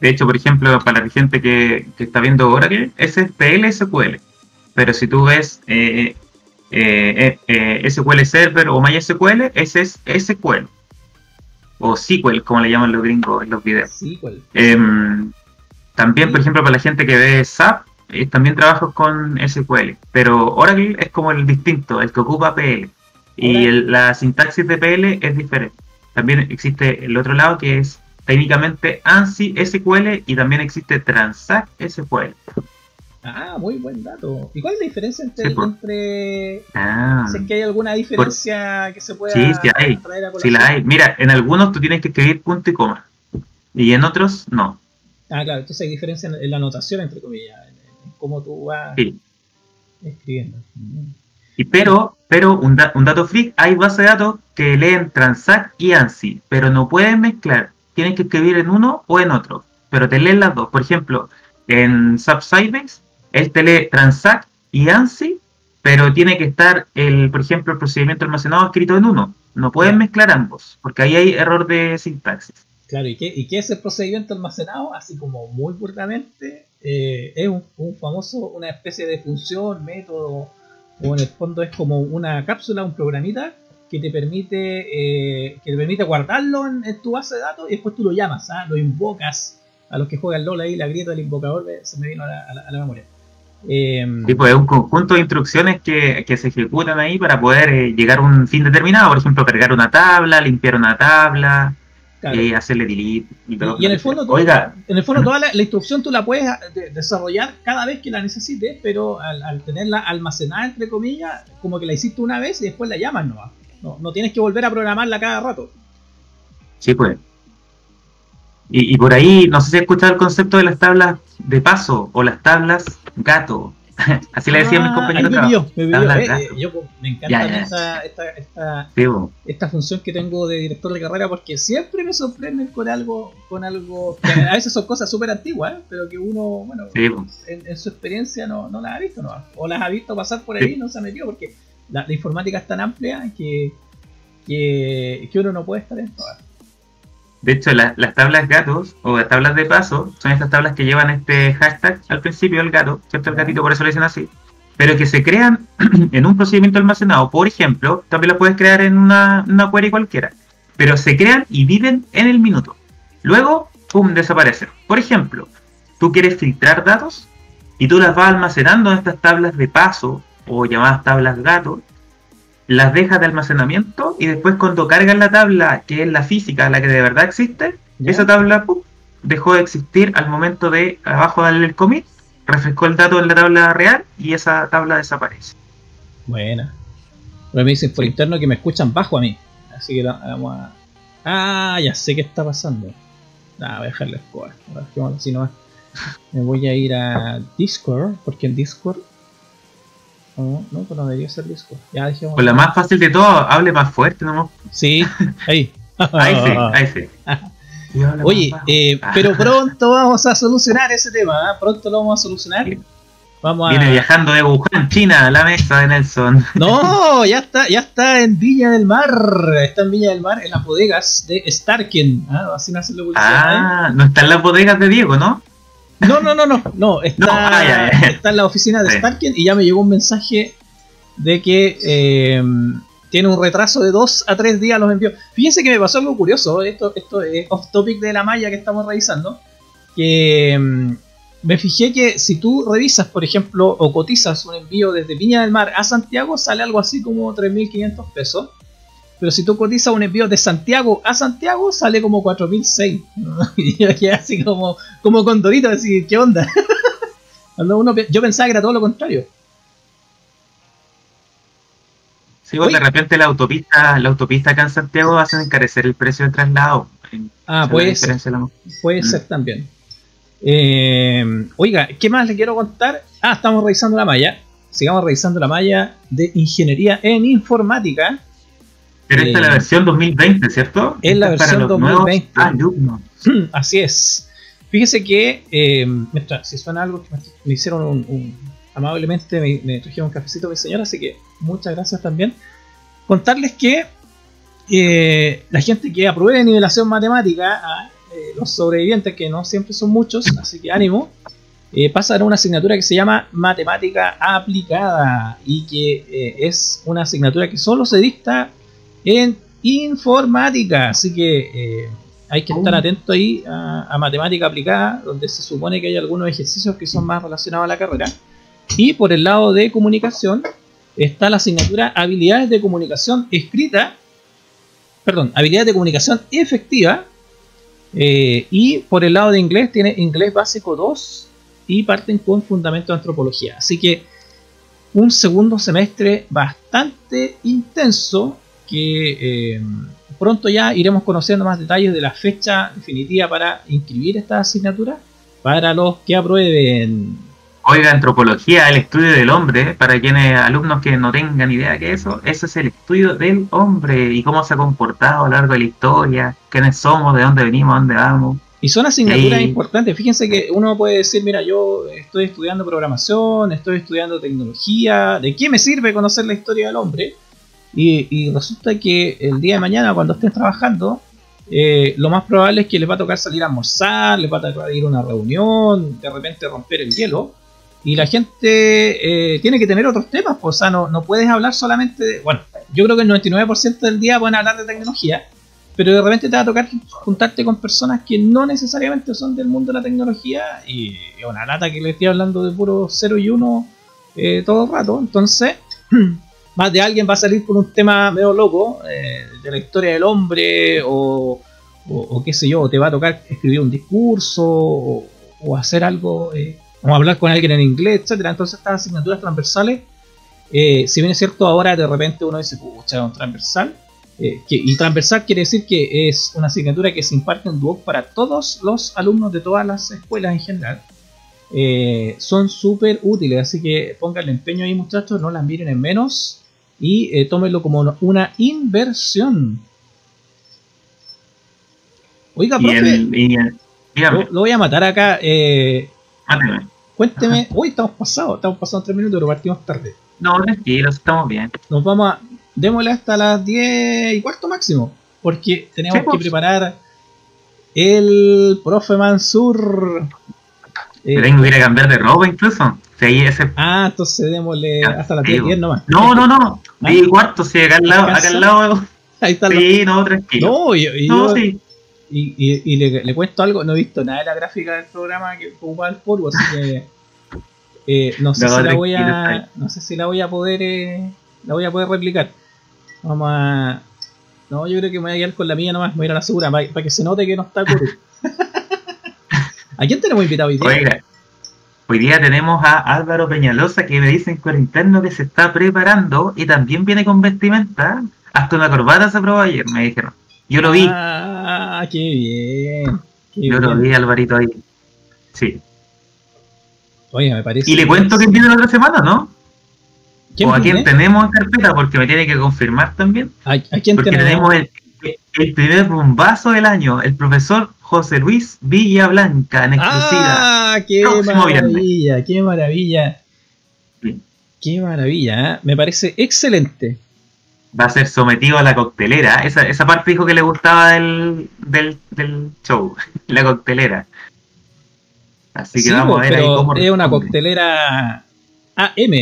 De hecho, por ejemplo, para la gente que, que está viendo Oracle, ese es PLSQL. Pero si tú ves eh, eh, eh, eh SQL Server o MySQL, ese es SQL. O SQL, como le llaman los gringos en los videos. Em, también, por ejemplo, para la gente que ve SAP, también trabajo con SQL. Pero Oracle es como el distinto, el que ocupa PL. Y la sintaxis de PL es diferente. También existe el otro lado que es técnicamente ANSI SQL y también existe Transact SQL. Ah, muy buen dato. ¿Y cuál es la diferencia entre... entre ah. que hay alguna diferencia que se pueda sí, sí hay. traer a Sí, la hay. Mira, en algunos tú tienes que escribir punto y coma. Y en otros, no. Ah, claro. Entonces hay diferencia en, la anotación, entre comillas. En, cómo tú vas escribiendo. Y pero, pero un, un dato freak, hay bases de datos que leen Transact y ANSI, pero no pueden mezclar. Tienen que escribir en uno o en otro, pero te leen las dos. Por ejemplo, en SAP Sybase, él te lee Transact y ANSI, pero tiene que estar, el, por ejemplo, el procedimiento almacenado escrito en uno. No pueden mezclar ambos, porque ahí hay error de sintaxis. Claro, ¿y qué, y qué es el procedimiento almacenado? Así como muy fuertemente, eh, es un, famoso, una especie de función, método, o en el fondo es como una cápsula, un programita que te permite eh, que te permite guardarlo en, tu base de datos y después tú lo llamas, ¿ah? lo invocas. A los que juegan LOL ahí, la grieta del invocador se me vino a la, memoria. Eh, sí, pues es un conjunto de instrucciones que, se ejecutan ahí para poder eh, llegar a un fin determinado, por ejemplo, cargar una tabla, limpiar una tabla, y hacerle delete y todo. Y, en el fondo, Oiga. en el fondo toda la, instrucción tú la puedes eh, desarrollar cada vez que la necesites, pero al, tenerla almacenada entre comillas, como que la hiciste una vez y después la llamas no, no, no tienes que volver a programarla cada rato. Sí, pues. Y, y por ahí, no sé si has escuchado el concepto de las tablas de paso o las tablas gato. [laughs] Así le decían mis ah, compañeros. Me vio, me, vio. Eh, yo, me encanta Esta, esta, esta, función que tengo de director de carrera porque siempre me sorprenden con algo, con algo a veces son cosas súper antiguas, ¿eh? pero que uno, bueno, en, su experiencia no, no las ha visto, ¿no? o las ha visto pasar por ahí y no se ha metido porque la, informática es tan amplia que, que, que uno no puede estar en todas. De hecho, las tablas gatos o las tablas de paso son estas tablas que llevan este hashtag al principio, el gato, ¿cierto? El gatito, por eso le dicen así. Pero que se crean [clears throat] en un procedimiento almacenado. Por ejemplo, también las puedes crear en una, una query cualquiera. Pero se crean y viven en el minuto. Luego, ¡pum!, desaparecen. Por ejemplo, tú quieres filtrar datos y tú las vas almacenando en estas tablas de paso o llamadas tablas gato las dejas de almacenamiento y después cuando cargas la tabla, que es la física, la que de verdad existe, esa tabla dejó de existir al momento de abajo darle el commit, refrescó el dato en la tabla real y esa tabla desaparece. Buena. Pero me dicen por interno que me escuchan bajo a mí. Así que vamos a... Ah, ya sé qué está pasando. Ah, voy a dejarle score. Así nomás. Me voy a ir a Discord, porque en Discord no, no, pues no debería ser Discord. Ya. Pues la más fácil de todo, hable más fuerte, ¿no? Sí, [laughs] ahí. ahí sí, ahí sí. Oye, eh, pero pronto vamos a solucionar ese tema, ¿eh? pronto lo vamos a solucionar. Vamos a... Viene viajando de Wuhan, China, a la mesa de Nelson. [laughs] No, [laughs] ya está, ya está en Viña del Mar. Está en Viña del Mar, en las bodegas de Starken. ¿ah? Así no Ah, no está en las bodegas de Diego, ¿no? No, no, no, no, no. Está, ah, está en la oficina de Starken y ya me llegó un mensaje de que eh, tiene un retraso de 2 a 3 días los envíos. Fíjense que me pasó algo curioso, esto, esto es off topic de la malla que estamos revisando, que mm, me fijé que si tú revisas, por ejemplo, o cotizas un envío desde Viña del Mar a Santiago, sale algo así como 3.500 pesos. Pero si tú cotizas un envío de Santiago a Santiago, sale como 4006. [laughs] y yo quedé así como, como con Dorito, así, ¿qué onda? [laughs] yo pensaba que era todo lo contrario. Sí, pues de repente la autopista, la autopista acá en Santiago hacen encarecer el precio del traslado. Ah, puede ser. Puede mm. ser también. Eh, oiga, ¿qué más le quiero contar? Ah, estamos revisando la malla. Sigamos revisando la malla de ingeniería en informática. Pero esta es la eh, versión 2020, ¿cierto? Es la versión 2020. [clears throat] Así es. Fíjese que, eh, si suena algo que me, hicieron un, amablemente, me, trajeron un cafecito mi señora, así que muchas gracias también. Contarles que eh, la gente que apruebe nivelación matemática, los sobrevivientes, que no siempre son muchos, [clears throat] así que ánimo, eh, a una asignatura que se llama Matemática Aplicada y que es una asignatura que solo se dicta en informática. Así que eh, hay que estar oh. atento ahí a, matemática aplicada, donde se supone que hay algunos ejercicios que son más relacionados a la carrera. Y por el lado de comunicación está la asignatura habilidades de comunicación escrita, perdón, habilidades de comunicación efectiva. Eh, y por el lado de inglés tiene inglés básico 2 y parten con fundamento de antropología. Así que un segundo semestre bastante intenso que eh, pronto ya iremos conociendo más detalles de la fecha definitiva para inscribir esta asignatura para los que aprueben. Oiga, antropología, el estudio del hombre, para quienes alumnos que no tengan idea de eso, eso es el estudio del hombre y cómo se ha comportado a lo largo de la historia, quiénes somos, de dónde venimos, dónde vamos. Y son asignaturas importantes. Fíjense que uno puede decir, mira, yo estoy estudiando programación, estoy estudiando tecnología, ¿de qué me sirve conocer la historia del hombre? Y, resulta que el día de mañana, cuando estén trabajando, eh, lo más probable es que les va a tocar salir a almorzar, les va a tocar ir a una reunión, de repente romper el hielo. Y la gente eh, tiene que tener otros temas, pues, o sea, no, no puedes hablar solamente de... Bueno, yo creo que el 99% del día pueden hablar de tecnología, pero de repente te va a tocar juntarte con personas que no necesariamente son del mundo de la tecnología y es una lata que le estoy hablando de puro 0 y 1 eh, todo el rato. Entonces, [clears throat] más de alguien va a salir con un tema medio loco eh, de la historia del hombre o, o, qué sé yo, te va a tocar escribir un discurso o, hacer algo, eh, o hablar con alguien en inglés, etcétera. Entonces estas asignaturas transversales, eh, si bien es cierto ahora de repente uno dice, pucha, un transversal, que, y transversal quiere decir que es una asignatura que se imparte en Duoc para todos los alumnos de todas las escuelas en general. son súper útiles, así que pónganle empeño ahí muchachos, no las miren en menos y eh, tómenlo como una inversión. Oiga, profe, lo, voy a matar acá. Eh, Cuénteme, hoy estamos pasados, estamos pasados tres minutos, pero partimos tarde. No, tranquilo, estamos bien. Nos vamos a. Démosle hasta las 10 y cuarto máximo, porque tenemos que pues. preparar el profe Mansur. Eh, tengo que ir a cambiar de ropa incluso. Ah, entonces démosle hasta las 10, nomás. No, no, no. ¿Ah? Y cuarto, sí, acá al lado. Acá al lado. [laughs] Ahí está sí, no, tranquilo. No, y, no, sí. Y, y, le, le, cuento algo, no he visto nada de la gráfica del programa que ocupa el polvo, así que [laughs] eh, no sé si la voy a no sé si la voy a poder eh, la voy a poder replicar. Vamos a no, yo creo que me voy a quedar con la mía nomás, me voy a ir a la segura para, que se note que no está Kuru. [laughs] ¿A quién tenemos invitado hoy día? Hoy día tenemos a Álvaro Peñalosa que me dicen por interno que se está preparando y también viene con vestimenta. Hasta una corbata se probó ayer, me dijeron. Yo lo vi. Ah, qué bien. Yo lo vi, Alvarito, ahí. Sí. Oye, me parece. Y le cuento que viene la otra semana, ¿no? ¿Quién o a quién tenemos en carpeta, porque me tiene que confirmar también. ¿A, quién porque tenemos, el, el primer bombazo del año, el profesor José Luis Villablanca en exclusiva. ¡Ah! ¡Qué maravilla! ¡Qué maravilla! ¡Qué maravilla! ¿eh? Me parece excelente. Va a ser sometido a la coctelera. Esa, esa parte dijo que le gustaba del, del, del show, [laughs] la coctelera. Así que vamos a ver ahí cómo. Es una coctelera AM.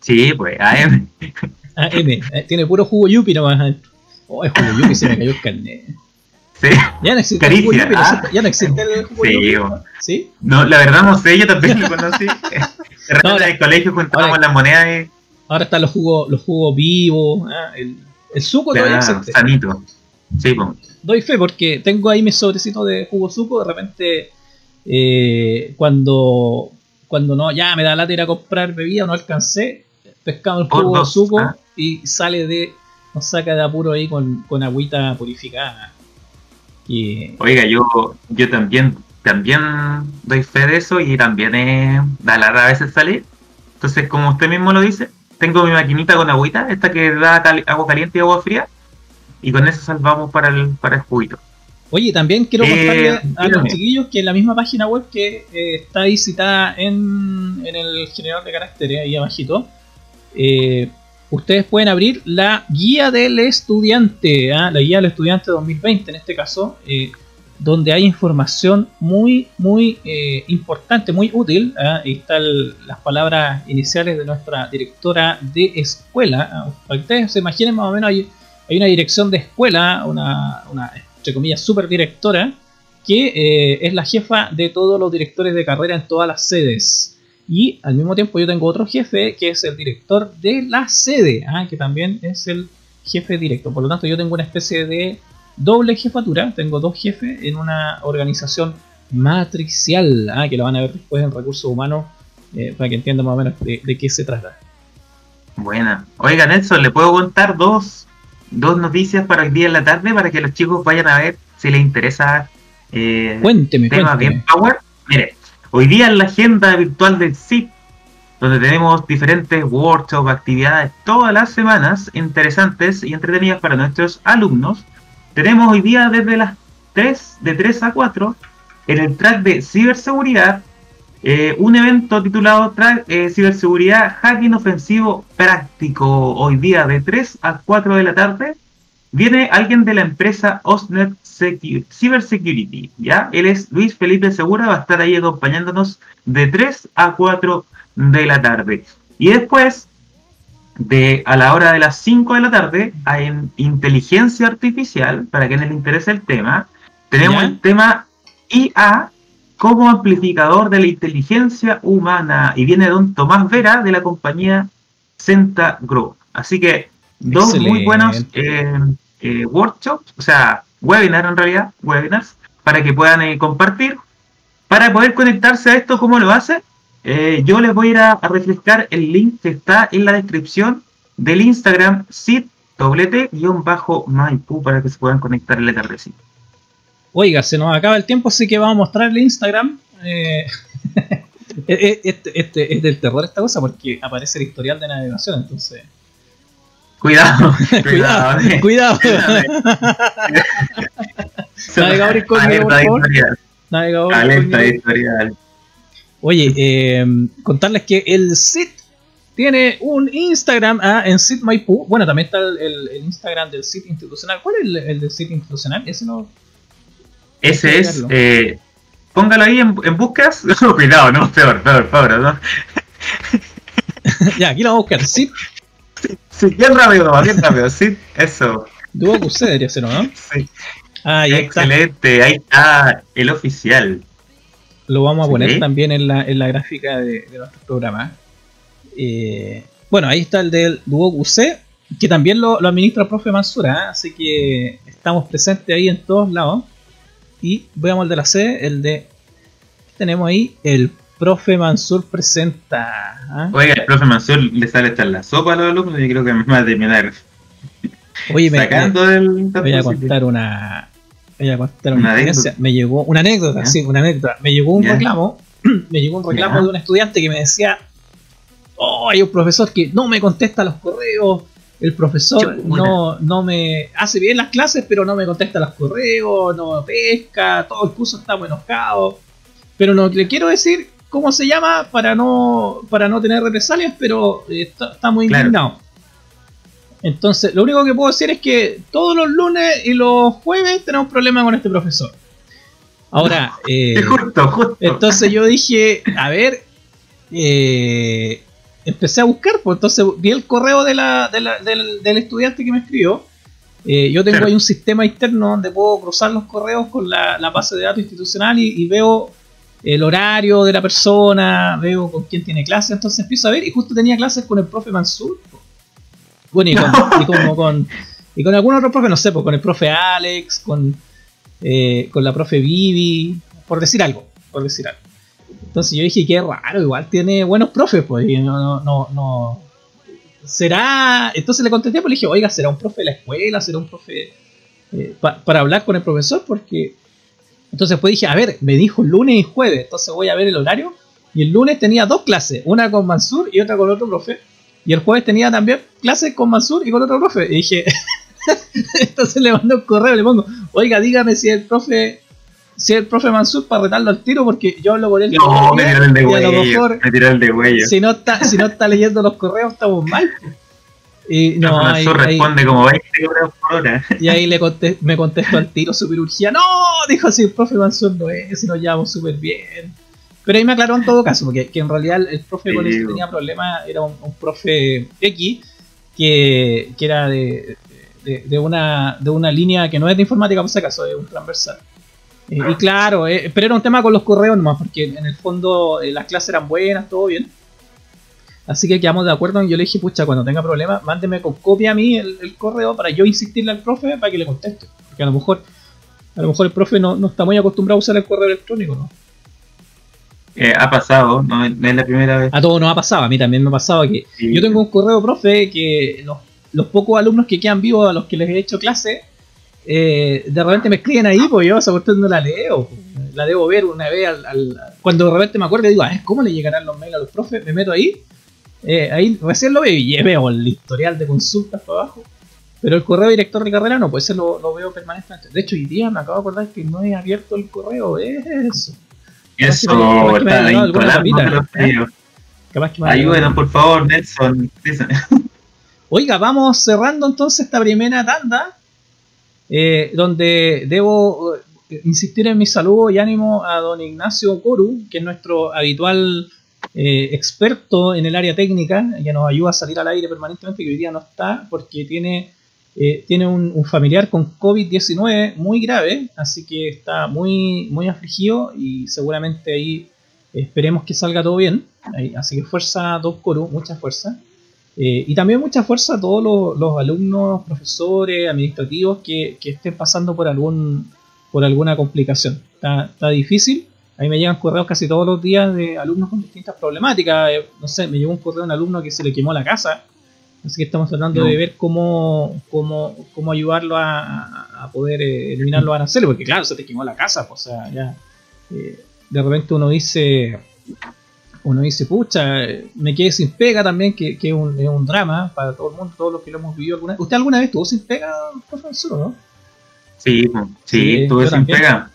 Sí, pues AM. AM. [laughs] Eh, tiene puro jugo yupi nomás. Oh, es jugo yupi, se me cayó el carnet. Sí. Ya no existe el ah. ya no existe el sí, sí, No, la verdad no sé, yo también lo conocí. no, en el colegio juntábamos las monedas y... Ahora están los jugos, los jugos vivos, ah, el, el suco todavía existe. Sanito. Sí, pues. Doy fe porque tengo ahí mis sobrecitos de jugo suco, de repente eh, cuando cuando no, ya me da la ir a comprar bebida, no alcancé, pescamos el jugo suco ah. y sale de, nos saca de apuro ahí con, con agüita purificada. Oiga, yo, yo también, también doy fe de eso y también es da la a veces salir. Entonces, como usted mismo lo dice, tengo mi maquinita con agüita, esta que da agua caliente y agua fría, y con eso salvamos para el, para el juguito. Oye, también quiero eh, contarle a los chiquillos que en la misma página web que eh, está ahí citada en, en el generador de caracteres, ahí abajito, eh, ustedes pueden abrir la guía del estudiante, ¿ah? la guía del estudiante 2020 en este caso, eh, donde hay información muy, muy eh, importante, muy útil. ¿ah? Ahí están las palabras iniciales de nuestra directora de escuela. ¿ah? Para que ustedes se imaginen más o menos, hay, hay una dirección de escuela, una, una entre comillas, super directora, que eh, es la jefa de todos los directores de carrera en todas las sedes. Y al mismo tiempo yo tengo otro jefe que es el director de la sede, ¿ah? que también es el jefe directo. Por lo tanto yo tengo una especie de doble jefatura, tengo dos jefes en una organización matricial, ¿ah? que lo van a ver después en recursos humanos eh, para que entiendan más o menos de, qué se trata. Buena. Oiga Nelson, ¿le puedo contar dos, dos noticias para el día en la tarde para que los chicos vayan a ver si les interesa eh, cuénteme, tema bien power? Mire, Hoy día en la agenda virtual del CIP, donde tenemos diferentes workshops, actividades todas las semanas interesantes y entretenidas para nuestros alumnos, tenemos hoy día desde las 3, de 3 a 4, en el track de ciberseguridad, eh, un evento titulado track, eh, Ciberseguridad Hacking Ofensivo Práctico, hoy día de 3 a 4 de la tarde. Viene alguien de la empresa Osnet Cybersecurity, ¿ya? Él es Luis Felipe Segura, va a estar ahí acompañándonos de 3 a 4 de la tarde. Y después, de a la hora de las 5 de la tarde, hay inteligencia artificial, para quienes les interese el tema, tenemos el tema IA como amplificador de la inteligencia humana. Y viene don Tomás Vera de la compañía Centa Grow. Así que dos muy buenos eh, eh, workshops, o sea, webinars en realidad, webinars, para que puedan eh, compartir. Para poder conectarse a esto, ¿cómo lo hace? yo les voy a ir a, refrescar el link que está en la descripción del Instagram sit-maipú para que se puedan conectar en la tardecita. Oiga, se nos acaba el tiempo, así que vamos a mostrarle Instagram. [laughs] este, este, es del terror esta cosa porque aparece el historial de navegación, entonces... [laughs] Cuidado, cuidado, cuidado. Navegador [laughs] Navegador editorial. Oye, eh, contarles que el SIT tiene un Instagram ah, en SIT Maipú. Bueno, también está el, Instagram del SIT institucional. ¿Cuál es el, el del SIT institucional? Ese no. Ese es. Eh, póngalo ahí en, en buscas. [laughs] cuidado, no, peor, peor, peor, ¿no? ya, aquí lo vamos a buscar. SIT Sí, bien rápido, bien rápido, sí, eso. Duoc UC debería ser, ¿no? Sí. Ah, ahí Excelente, ahí está el oficial. Lo vamos a poner también en la, en la gráfica de, nuestro programa. Eh, bueno, ahí está el del Duoc UC, que también lo, administra el profe Mansura, ¿eh? así que estamos presentes ahí en todos lados. Y veamos el de la C, el de... Tenemos ahí el profe Mansur presenta. ¿ah? Oiga, el profe Mansur le sale estar la sopa a los alumnos y creo que me va a terminar. Oye, me, Sacando voy a contar una. Voy a contar una, anécdota. Me llegó una anécdota, sí, una anécdota. Me llegó un reclamo. [clears throat] me llegó un reclamo de un estudiante que me decía: Oh, hay un profesor que no me contesta los correos. El profesor no, no me hace bien las clases, pero no me contesta los correos, no pesca, todo el curso está muy enojado. Pero no le quiero decir cómo se llama para no para no tener represalias, pero eh, está, muy indignado. Entonces, lo único que puedo decir es que todos los lunes y los jueves tenemos problemas con este profesor. Ahora, eh, entonces yo dije, a ver, eh, empecé a buscar, pues entonces vi el correo de la, del, estudiante que me escribió. yo tengo ahí un sistema interno donde puedo cruzar los correos con la, base de datos institucional y veo el horario de la persona, veo con quién tiene clase, entonces empiezo a ver y justo tenía clases con el profe Mansur. Bueno, y con, y como con, y con algún otro profe, no sé, pues, con el profe Alex, con, eh, con la profe Vivi, por decir algo, por decir algo. Entonces yo dije, qué raro, igual tiene buenos profes, pues, no, no, no. Será, entonces le contesté, pues le dije, oiga, ¿será un profe de la escuela? ¿Será un profe eh, para hablar con el profesor? Porque entonces pues dije, a ver, me dijo lunes y jueves, entonces voy a ver el horario. Y el lunes tenía dos clases, una con Mansur y otra con otro profe. Y el jueves tenía también clases con Mansur y con otro profe. Y dije, [laughs] entonces le mando un correo, le pongo, oiga, dígame si el profe, si el profe Mansur para retarlo al tiro, porque yo hablo con él. No, me tiró el de huello. Me tiró el de huello. Si no está, si no está leyendo los correos, estamos mal. Y no, ahí, responde como 20 euros por hora. Y ahí le me contestó al tiro su cirugía. No, dijo así, el profe Mansur no es, si nos llevamos súper bien. Pero ahí me aclaró en todo caso, porque que en realidad el profe con el que tenía problemas era un, profe X, que, que era de, de, una, de una línea que no es de informática, por si acaso, es un transversal. Eh, y claro, eh, pero era un tema con los correos nomás, porque en el fondo eh, las clases eran buenas, todo bien Así que quedamos de acuerdo. Yo le dije, pucha, cuando tenga problemas, mándeme con copia a mí el, correo para yo insistirle al profe para que le conteste. Porque a lo mejor, a lo mejor el profe no, está muy acostumbrado a usar el correo electrónico, ¿no? Eh, ha pasado, no, es la primera vez. A todos nos ha pasado, a mí también me ha pasado que yo tengo un correo, profe, que los, pocos alumnos que quedan vivos a los que les he hecho clase, eh, de repente me escriben ahí, pues yo esa cuestión no la leo. la debo ver una vez al, cuando de repente me acuerdo y digo, ah, ¿cómo le llegarán los mails a los profes? Me meto ahí, eh, ahí recién lo veo y [laughs] veo el historial de consultas para abajo. Pero el correo director de carrera no, pues ese lo, lo veo permanentemente. De hecho, hoy día me acabo de acordar que no he abierto el correo, eso. Eso, Ayúdenos, por favor, Nelson. [laughs] Oiga, vamos cerrando entonces esta primera tanda, eh, donde debo eh, insistir en mi saludo y ánimo a don Ignacio Coru, que es nuestro habitual eh, experto en el área técnica, que nos ayuda a salir al aire permanentemente, que hoy día no está porque tiene eh, tiene un, familiar con COVID-19 muy grave, así que está muy, muy afligido y seguramente ahí esperemos que salga todo bien. así que fuerza a Coru, mucha fuerza. Eh, y también mucha fuerza a todos los, alumnos, profesores, administrativos que, estén pasando por, algún, por alguna complicación. Está difícil. A mí me llegan correos casi todos los días de alumnos con distintas problemáticas. Eh, no sé, me llegó un correo de un alumno que se le quemó la casa Así que estamos tratando de ver cómo, cómo, cómo ayudarlo a, a poder eh, eliminar los aranceles, porque claro, se te quemó la casa, pues, o sea, ya eh, de repente uno dice, uno dice, pucha, me quedé sin pega también, que, que es, un, es, un, drama para todo el mundo, todos los que lo hemos vivido alguna vez. ¿Usted alguna vez estuvo sin pega, profesor, no? Sí, pues, sí, estuve sin pega.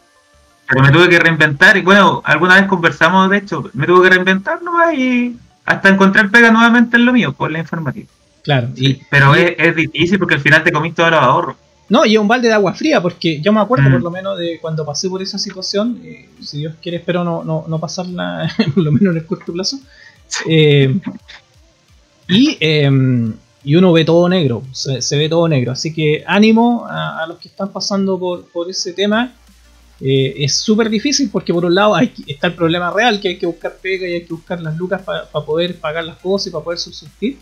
Pero me tuve que reinventar, y bueno, alguna vez conversamos, de hecho, me tuve que reinventar nomás y hasta encontrar pega nuevamente en lo mío, por la informática. Claro. y, pero es, difícil porque al final te comiste todos los ahorros. No, y un balde de agua fría, porque yo me acuerdo por mm. lo menos de cuando pasé por esa situación, eh, si Dios quiere espero no, no, no pasarla [laughs] por lo menos en el corto plazo. Eh, y, em, y uno ve todo negro, se, ve todo negro. Así que ánimo a, los que están pasando por, por ese tema. Eh, es súper difícil porque por un lado hay, está el problema real, que hay que buscar pega y hay que buscar las lucas para poder pagar las cosas y para poder subsistir.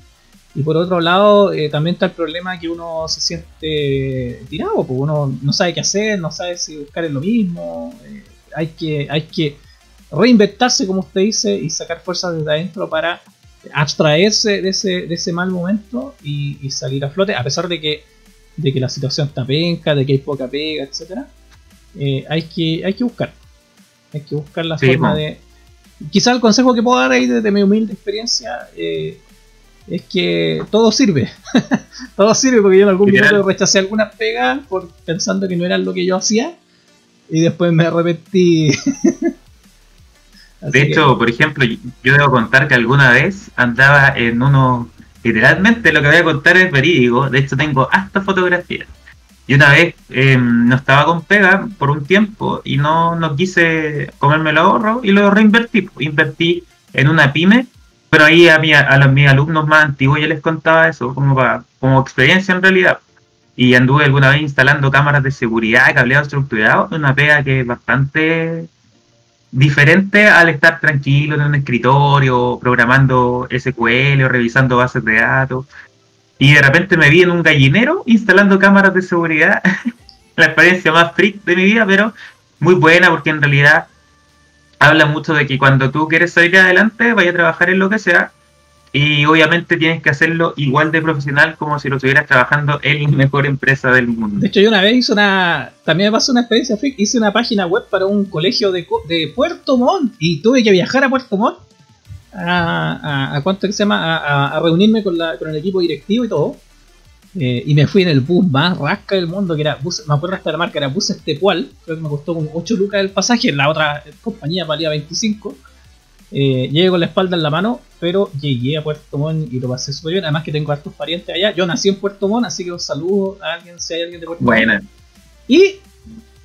Y por otro lado, eh, también está el problema que uno se siente tirado, porque uno no sabe qué hacer, no sabe si buscar en lo mismo. Eh, hay, que, hay que reinventarse, como usted dice, y sacar fuerzas desde adentro para abstraerse de ese, de ese mal momento y, salir a flote, a pesar de que, de que la situación está penca, de que hay poca pega, etc. Eh, hay, que, hay que buscar. Hay que buscar la forma de. Quizá el consejo que puedo dar ahí desde mi humilde experiencia es que todo sirve. [laughs] todo sirve porque yo en algún momento rechacé algunas pegas por pensando que no eran lo que yo hacía y después me arrepentí. [laughs] de hecho, por ejemplo, yo debo contar que alguna vez andaba en uno, literalmente lo que voy a contar es verídico, de hecho tengo hasta fotografías. Y una vez em, no estaba con pega por un tiempo y no, no quise comerme el ahorro y lo reinvertí. Invertí en una pyme pero ahí a, a los, mis alumnos más antiguos yo les contaba eso como, para, como experiencia en realidad. Y anduve alguna vez instalando cámaras de seguridad, cableado estructurado, una pega que es bastante diferente al estar tranquilo en un escritorio, programando SQL o revisando bases de datos. Y de repente me vi en un gallinero instalando cámaras de seguridad. [laughs] la experiencia más freak de mi vida, pero muy buena porque en realidad habla mucho de que cuando tú quieres salir adelante, vaya a trabajar en lo que sea, y obviamente tienes que hacerlo igual de profesional como si lo estuvieras trabajando en la mejor empresa del mundo. De hecho, yo una vez hice una. También me pasó una experiencia Hice una página web para un colegio de, de Puerto Montt y tuve que viajar a Puerto Montt a, a, cuánto que se llama a, a, reunirme con, la, con el equipo directivo y todo. Eh, y me fui en el bus más rasca del mundo, que era bus, me acuerdo hasta la marca, era bus Estepual, creo que me costó como 8 lucas el pasaje, en la otra compañía valía 25. Eh, llegué con la espalda en la mano, pero llegué a Puerto Montt y lo pasé súper bien. Además que tengo hartos parientes allá. Yo nací en Puerto Montt, así que os saludo a alguien, si hay alguien de Puerto Buena. Y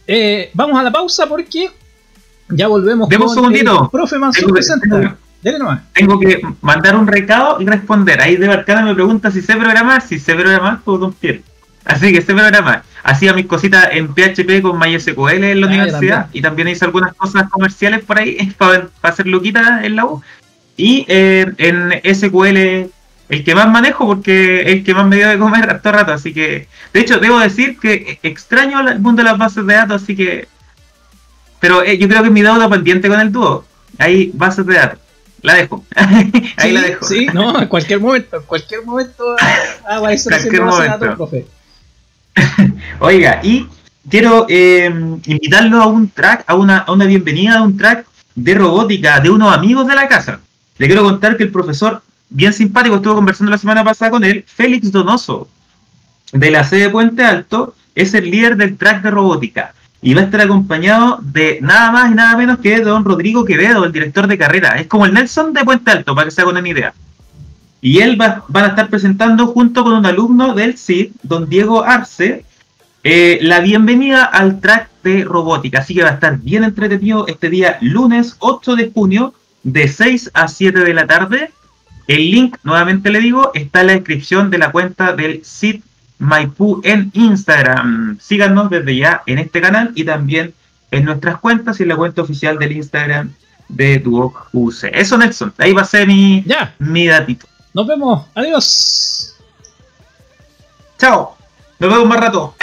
eh, vamos a la pausa porque ya volvemos Demos un segundito. profe Manso presenta. Tengo que mandar un recado y responder. Ahí de Barcada me pregunta si sé programar. Si sé programar, puedo confiar. Así que sé programar. Hacía mis cositas en PHP con MySQL en la ah, universidad y también hice algunas cosas comerciales por ahí [laughs] para, hacer loquitas en la U. Y eh, en SQL el que más manejo porque es el que más me dio de comer [laughs] a todo rato. Así que, de hecho, debo decir que extraño el mundo de las bases de datos, así que... Pero eh, yo creo que mi deuda pendiente con el dúo. Hay bases de datos la dejo. [laughs] Ahí la dejo. Sí, no, en cualquier momento, en cualquier momento ah, va a ser [laughs] cualquier momento. profe. [laughs] Oiga, y quiero eh, invitarlo a un track, a una, a una bienvenida a un track de robótica de unos amigos de la casa. Le quiero contar que el profesor, bien simpático, estuvo conversando la semana pasada con él, Félix Donoso, de la sede de Puente Alto, es el líder del track de robótica. Y va a estar acompañado de nada más y nada menos que don Rodrigo Quevedo, el director de carrera. Es como el Nelson de Puente Alto, para que se hagan una idea. Y él va, van a estar presentando junto con un alumno del CID, don Diego Arce, eh, la bienvenida al track de robótica. Así que va a estar bien entretenido este día lunes 8 de junio de 6 a 7 de la tarde. El link, nuevamente le digo, está en la descripción de la cuenta del CID Maipú en Instagram. Síganos desde ya en este canal y también en nuestras cuentas y en la cuenta oficial del Instagram de Duoc UC. Eso, Nelson. Ahí va a ser mi, ya. mi datito. Nos vemos. Adiós. Chao. Nos vemos más rato.